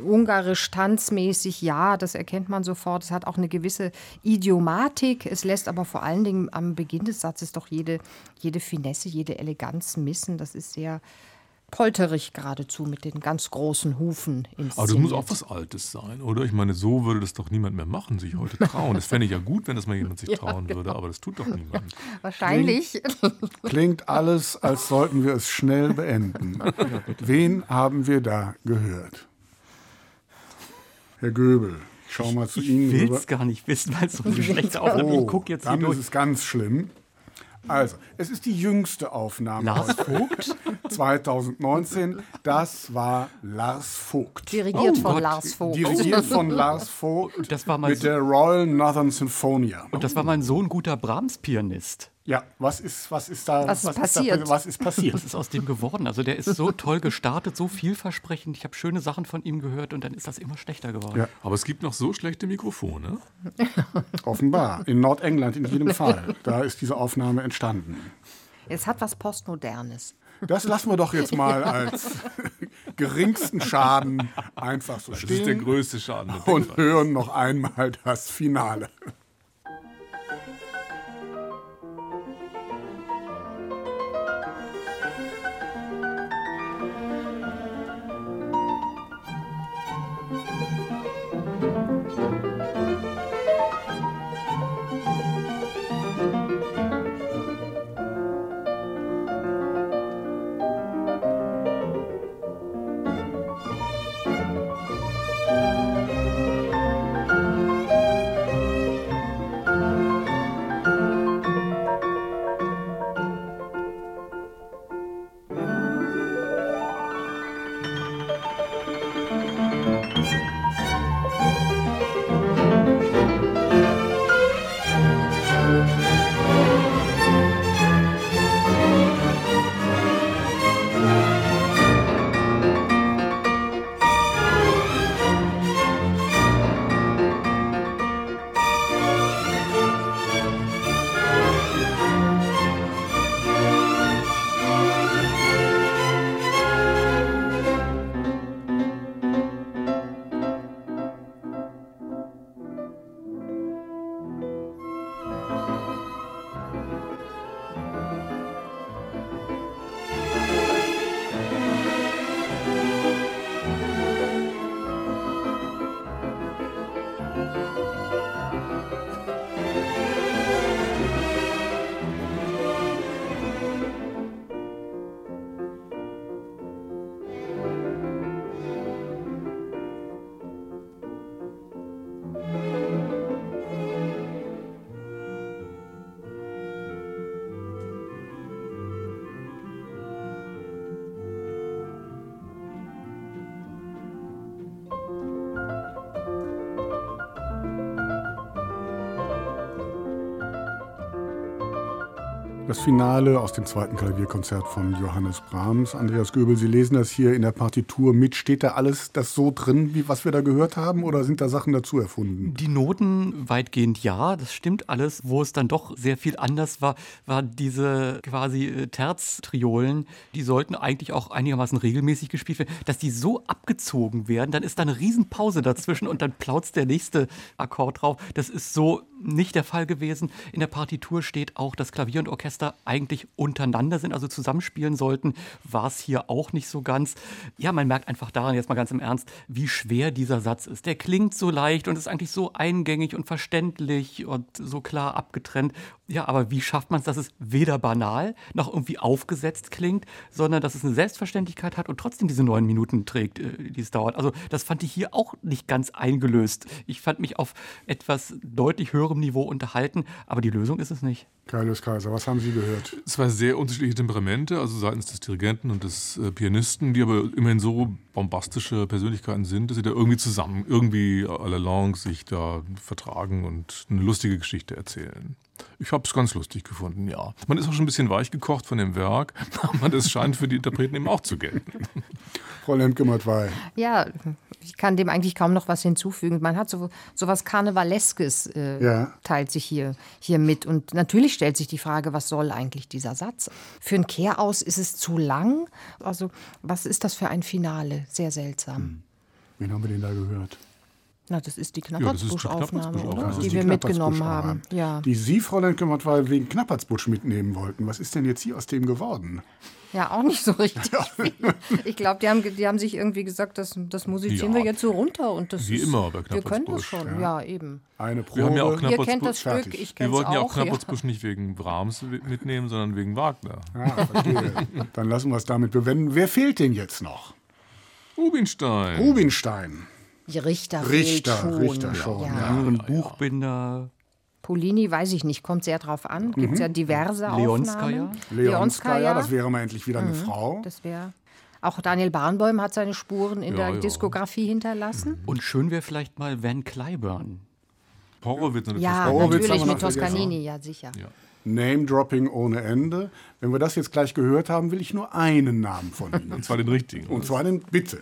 ungarisch tanzmäßig, ja, das erkennt man sofort. Es hat auch eine gewisse Idiomatik. Es lässt aber vor allen Dingen am Beginn des Satzes doch jede, jede Finesse, jede Eleganz missen. Das ist sehr polterig geradezu mit den ganz großen Hufen inszeniert. Aber das muss auch was Altes sein, oder? Ich meine, so würde das doch niemand mehr machen, sich heute trauen. Das fände ich ja gut, wenn das mal jemand sich ja, trauen genau. würde, aber das tut doch niemand. Wahrscheinlich. Klingt, klingt alles, als sollten wir es schnell beenden. Wen haben wir da gehört? Herr Göbel. Ich schau mal zu ich Ihnen. Ich will es gar nicht wissen, weil es so eine schlechte Aufnahme oh, Ich gucke jetzt Dann hier durch. ist es ganz schlimm. Also, es ist die jüngste Aufnahme. Lars Vogt? 2019. Das war Lars Vogt. Dirigiert oh, von Gott. Lars Vogt. Dirigiert von Lars Vogt das war mit so der Royal Northern Sinfonia. Und das war mein Sohn guter Brahms-Pianist. Ja, was ist, was ist da was, was passiert? Ist da, was ist passiert? Was ist aus dem geworden? Also der ist so toll gestartet, so vielversprechend. Ich habe schöne Sachen von ihm gehört und dann ist das immer schlechter geworden. Ja. Aber es gibt noch so schlechte Mikrofone. Offenbar. In Nordengland in jedem Fall. Da ist diese Aufnahme entstanden. Es hat was Postmodernes. Das lassen wir doch jetzt mal als geringsten Schaden einfach so stehen. Das ist der größte Schaden. Und hören noch einmal das Finale. Das Finale aus dem zweiten Klavierkonzert von Johannes Brahms. Andreas Göbel, Sie lesen das hier in der Partitur mit. Steht da alles das so drin, wie was wir da gehört haben, oder sind da Sachen dazu erfunden? Die Noten weitgehend ja, das stimmt alles. Wo es dann doch sehr viel anders war, waren diese quasi äh, Terztriolen. Die sollten eigentlich auch einigermaßen regelmäßig gespielt werden. Dass die so abgezogen werden, dann ist da eine Riesenpause dazwischen und dann plautzt der nächste Akkord drauf. Das ist so nicht der Fall gewesen. In der Partitur steht auch, dass Klavier und Orchester eigentlich untereinander sind, also zusammenspielen sollten. War es hier auch nicht so ganz. Ja, man merkt einfach daran, jetzt mal ganz im Ernst, wie schwer dieser Satz ist. Der klingt so leicht und ist eigentlich so eingängig und verständlich und so klar abgetrennt. Ja, aber wie schafft man es, dass es weder banal noch irgendwie aufgesetzt klingt, sondern dass es eine Selbstverständlichkeit hat und trotzdem diese neun Minuten trägt, äh, die es dauert. Also das fand ich hier auch nicht ganz eingelöst. Ich fand mich auf etwas deutlich höherem Niveau unterhalten, aber die Lösung ist es nicht. Carlos Kaiser, was haben Sie gehört? Zwei sehr unterschiedliche Temperamente, also seitens des Dirigenten und des äh, Pianisten, die aber immerhin so bombastische Persönlichkeiten sind, dass sie da irgendwie zusammen, irgendwie à la langue sich da vertragen und eine lustige Geschichte erzählen. Ich habe es ganz lustig gefunden, ja. Man ist auch schon ein bisschen weich gekocht von dem Werk, aber das scheint für die Interpreten eben auch zu gelten. Frau Lemke-Matwei. Ja, ich kann dem eigentlich kaum noch was hinzufügen. Man hat so, so was Karnevaleskes, äh, ja. teilt sich hier, hier mit. Und natürlich stellt sich die Frage, was soll eigentlich dieser Satz? Für ein Kehraus ist es zu lang. Also, was ist das für ein Finale? Sehr seltsam. Hm. Wen haben wir denn da gehört? Na, das ist die Knappertsbusch-Aufnahme, ja, die, die wir mitgenommen haben. Ja. Die Sie, Fräulein Kümmert, weil wegen Knappertsbusch mitnehmen wollten. Was ist denn jetzt hier aus dem geworden? Ja, auch nicht so richtig. ich glaube, die haben, die haben sich irgendwie gesagt, das, das musizieren ja. wir jetzt so runter. Und das Wie ist, immer bei Wir können das schon, ja, ja eben. Eine Probe. Wir haben ja auch Ihr kennt das Stück, ich Wir wollten ja auch Knappertsbusch nicht wegen Brahms mitnehmen, sondern wegen Wagner. Ah, verstehe. Dann lassen wir es damit bewenden. Wer fehlt denn jetzt noch? Rubinstein. Rubinstein. Richter, Richter, schon. Richter schon. Ja. Ja, ja, Buchbinder. Polini weiß ich nicht, kommt sehr drauf an. Gibt es mhm. ja diverse Leonskaya. Aufnahmen. Leonskaya, das wäre mal endlich wieder eine mhm. Frau. Das wäre. Auch Daniel Barnbäum hat seine Spuren in der Diskografie hinterlassen. Und schön wäre vielleicht mal Van Cliburn. Horowitz natürlich. Ja, Horowitz natürlich mit Toscanini, ja sicher. Name-Dropping ohne Ende. Wenn wir das jetzt gleich gehört haben, will ich nur einen Namen von Ihnen. Und zwar den richtigen. Und zwar den, bitte.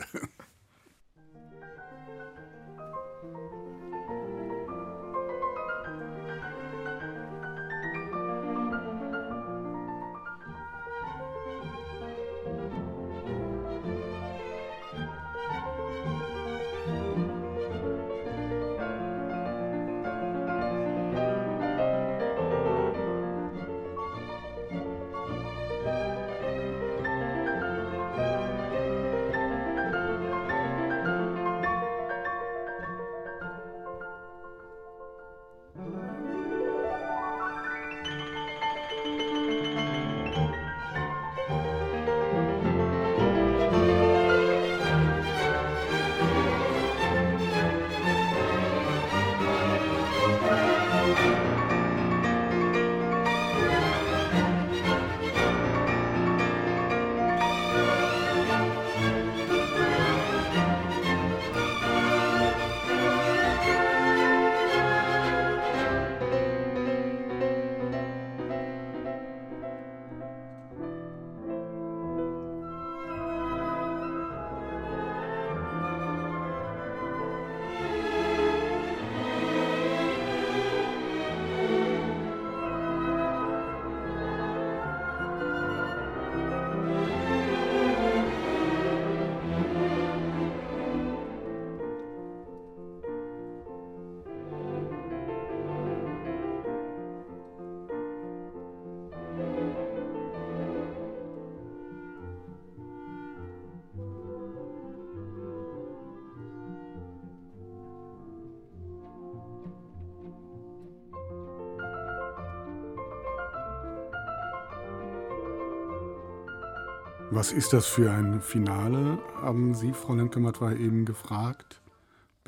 Was ist das für ein Finale, haben Sie, Frau Lemke-Matwei, eben gefragt?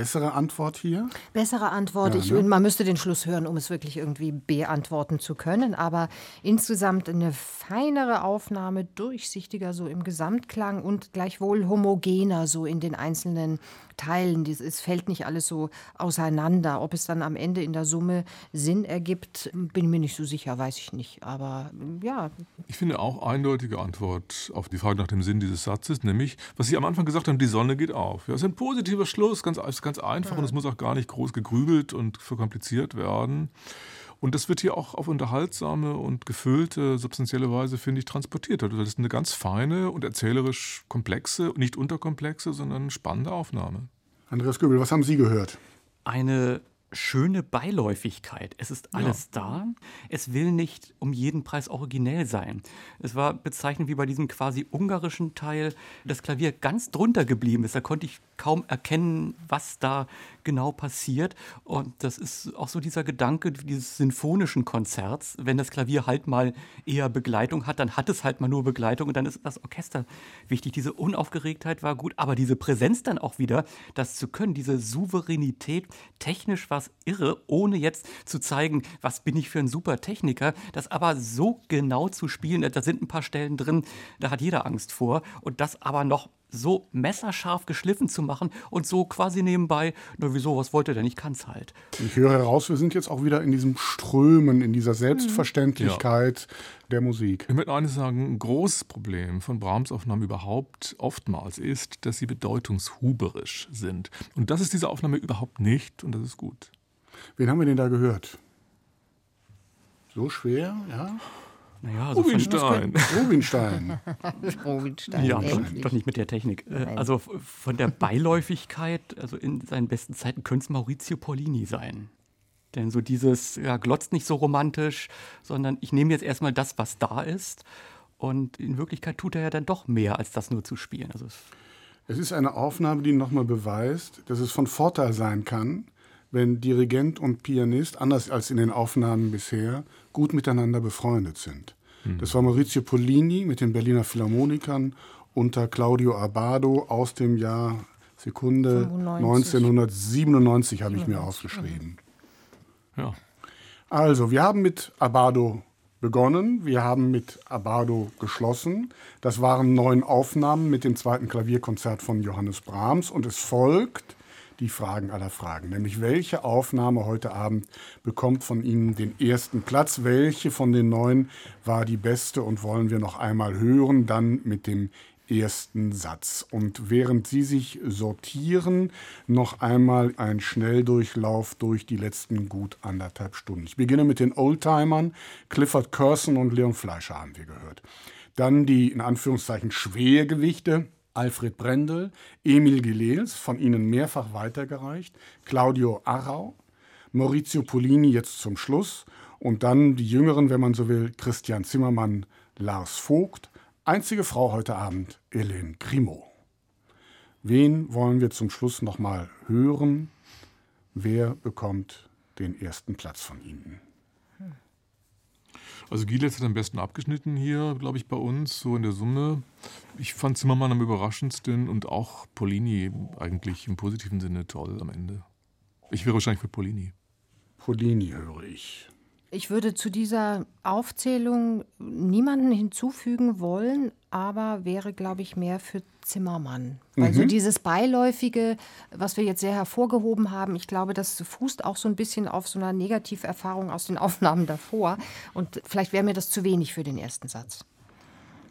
Bessere Antwort hier? Bessere Antwort. Ja, ich, ne? Man müsste den Schluss hören, um es wirklich irgendwie beantworten zu können. Aber insgesamt eine feinere Aufnahme, durchsichtiger so im Gesamtklang und gleichwohl homogener so in den einzelnen Teilen. Es fällt nicht alles so auseinander. Ob es dann am Ende in der Summe Sinn ergibt, bin mir nicht so sicher, weiß ich nicht. Aber ja. Ich finde auch eindeutige Antwort auf die Frage nach dem Sinn dieses Satzes, nämlich, was Sie am Anfang gesagt haben, die Sonne geht auf. Ja, das ist ein positiver Schluss, ganz, ganz einfach ja. und es muss auch gar nicht groß gegrübelt und verkompliziert werden. Und das wird hier auch auf unterhaltsame und gefüllte, substanzielle Weise, finde ich, transportiert. Also das ist eine ganz feine und erzählerisch komplexe, nicht unterkomplexe, sondern spannende Aufnahme. Andreas Göbel, was haben Sie gehört? Eine schöne Beiläufigkeit. Es ist alles ja. da. Es will nicht um jeden Preis originell sein. Es war bezeichnend wie bei diesem quasi ungarischen Teil das Klavier ganz drunter geblieben ist. Da konnte ich kaum erkennen, was da genau passiert. Und das ist auch so dieser Gedanke dieses sinfonischen Konzerts. Wenn das Klavier halt mal eher Begleitung hat, dann hat es halt mal nur Begleitung und dann ist das Orchester wichtig. Diese Unaufgeregtheit war gut, aber diese Präsenz dann auch wieder, das zu können, diese Souveränität, technisch war es irre, ohne jetzt zu zeigen, was bin ich für ein super Techniker, das aber so genau zu spielen, da sind ein paar Stellen drin, da hat jeder Angst vor und das aber noch so messerscharf geschliffen zu machen und so quasi nebenbei, na wieso, was wollte der nicht, kann's halt. Ich höre heraus, wir sind jetzt auch wieder in diesem Strömen, in dieser Selbstverständlichkeit ja. der Musik. Ich möchte eines sagen, ein großes Problem von Brahms Aufnahmen überhaupt oftmals ist, dass sie bedeutungshuberisch sind. Und das ist diese Aufnahme überhaupt nicht und das ist gut. Wen haben wir denn da gehört? So schwer, ja? Naja, also Rubinstein. Rubinstein. Rubinstein. Ja, doch, doch, nicht mit der Technik. Äh, Nein. Also von der Beiläufigkeit, also in seinen besten Zeiten könnte es Maurizio Pollini sein. Denn so dieses, ja, glotzt nicht so romantisch, sondern ich nehme jetzt erstmal das, was da ist. Und in Wirklichkeit tut er ja dann doch mehr, als das nur zu spielen. Also es, es ist eine Aufnahme, die nochmal beweist, dass es von Vorteil sein kann, wenn Dirigent und Pianist, anders als in den Aufnahmen bisher, gut miteinander befreundet sind. Mhm. Das war Maurizio Pollini mit den Berliner Philharmonikern unter Claudio Abbado aus dem Jahr Sekunde 95. 1997 habe ich mir aufgeschrieben. Ja. Also, wir haben mit Abbado begonnen, wir haben mit Abbado geschlossen. Das waren neun Aufnahmen mit dem zweiten Klavierkonzert von Johannes Brahms und es folgt die Fragen aller Fragen, nämlich welche Aufnahme heute Abend bekommt von Ihnen den ersten Platz, welche von den neun war die beste und wollen wir noch einmal hören, dann mit dem ersten Satz. Und während Sie sich sortieren, noch einmal ein Schnelldurchlauf durch die letzten gut anderthalb Stunden. Ich beginne mit den Oldtimern. Clifford Curson und Leon Fleischer haben wir gehört. Dann die in Anführungszeichen Schwergewichte. Alfred Brendel, Emil Gilels, von Ihnen mehrfach weitergereicht, Claudio Arrau, Maurizio Polini jetzt zum Schluss und dann die Jüngeren, wenn man so will, Christian Zimmermann, Lars Vogt, einzige Frau heute Abend, Hélène Grimaud. Wen wollen wir zum Schluss nochmal hören? Wer bekommt den ersten Platz von Ihnen? Also Gielitz hat am besten abgeschnitten hier, glaube ich, bei uns, so in der Summe. Ich fand Zimmermann am überraschendsten und auch Polini eigentlich im positiven Sinne toll am Ende. Ich wäre wahrscheinlich für Polini. Polini höre ich. Ich würde zu dieser Aufzählung niemanden hinzufügen wollen, aber wäre, glaube ich, mehr für Zimmermann. Mhm. Also dieses Beiläufige, was wir jetzt sehr hervorgehoben haben, ich glaube, das fußt auch so ein bisschen auf so einer Negativerfahrung aus den Aufnahmen davor. Und vielleicht wäre mir das zu wenig für den ersten Satz.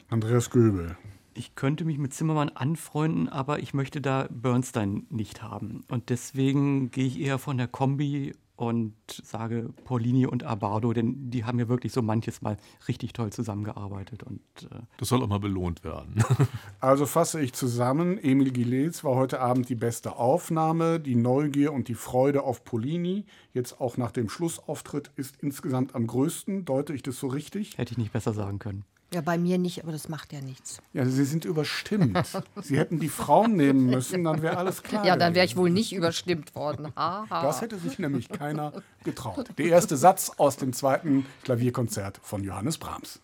Andreas Göbel. Ich könnte mich mit Zimmermann anfreunden, aber ich möchte da Bernstein nicht haben. Und deswegen gehe ich eher von der Kombi und sage Paulini und Abardo, denn die haben ja wirklich so manches Mal richtig toll zusammengearbeitet. Und, äh das soll auch mal belohnt werden. also fasse ich zusammen, Emil Gilles war heute Abend die beste Aufnahme, die Neugier und die Freude auf Paulini, jetzt auch nach dem Schlussauftritt, ist insgesamt am größten. Deute ich das so richtig? Hätte ich nicht besser sagen können. Ja, bei mir nicht, aber das macht ja nichts. Ja, Sie sind überstimmt. Sie hätten die Frauen nehmen müssen, dann wäre alles klar. Ja, dann wäre ich wohl nicht überstimmt worden. Ha, ha. Das hätte sich nämlich keiner getraut. Der erste Satz aus dem zweiten Klavierkonzert von Johannes Brahms.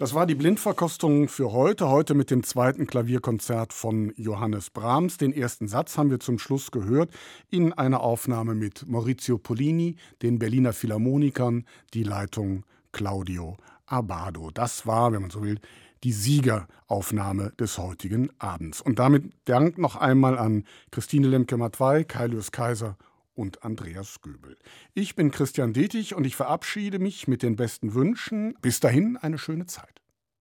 Das war die Blindverkostung für heute. Heute mit dem zweiten Klavierkonzert von Johannes Brahms. Den ersten Satz haben wir zum Schluss gehört in einer Aufnahme mit Maurizio Polini, den Berliner Philharmonikern, die Leitung Claudio Abado. Das war, wenn man so will, die Siegeraufnahme des heutigen Abends. Und damit Dank noch einmal an Christine Lemke-Matwei, Kailius Kaiser und Andreas Göbel. Ich bin Christian Detig und ich verabschiede mich mit den besten Wünschen. Bis dahin eine schöne Zeit.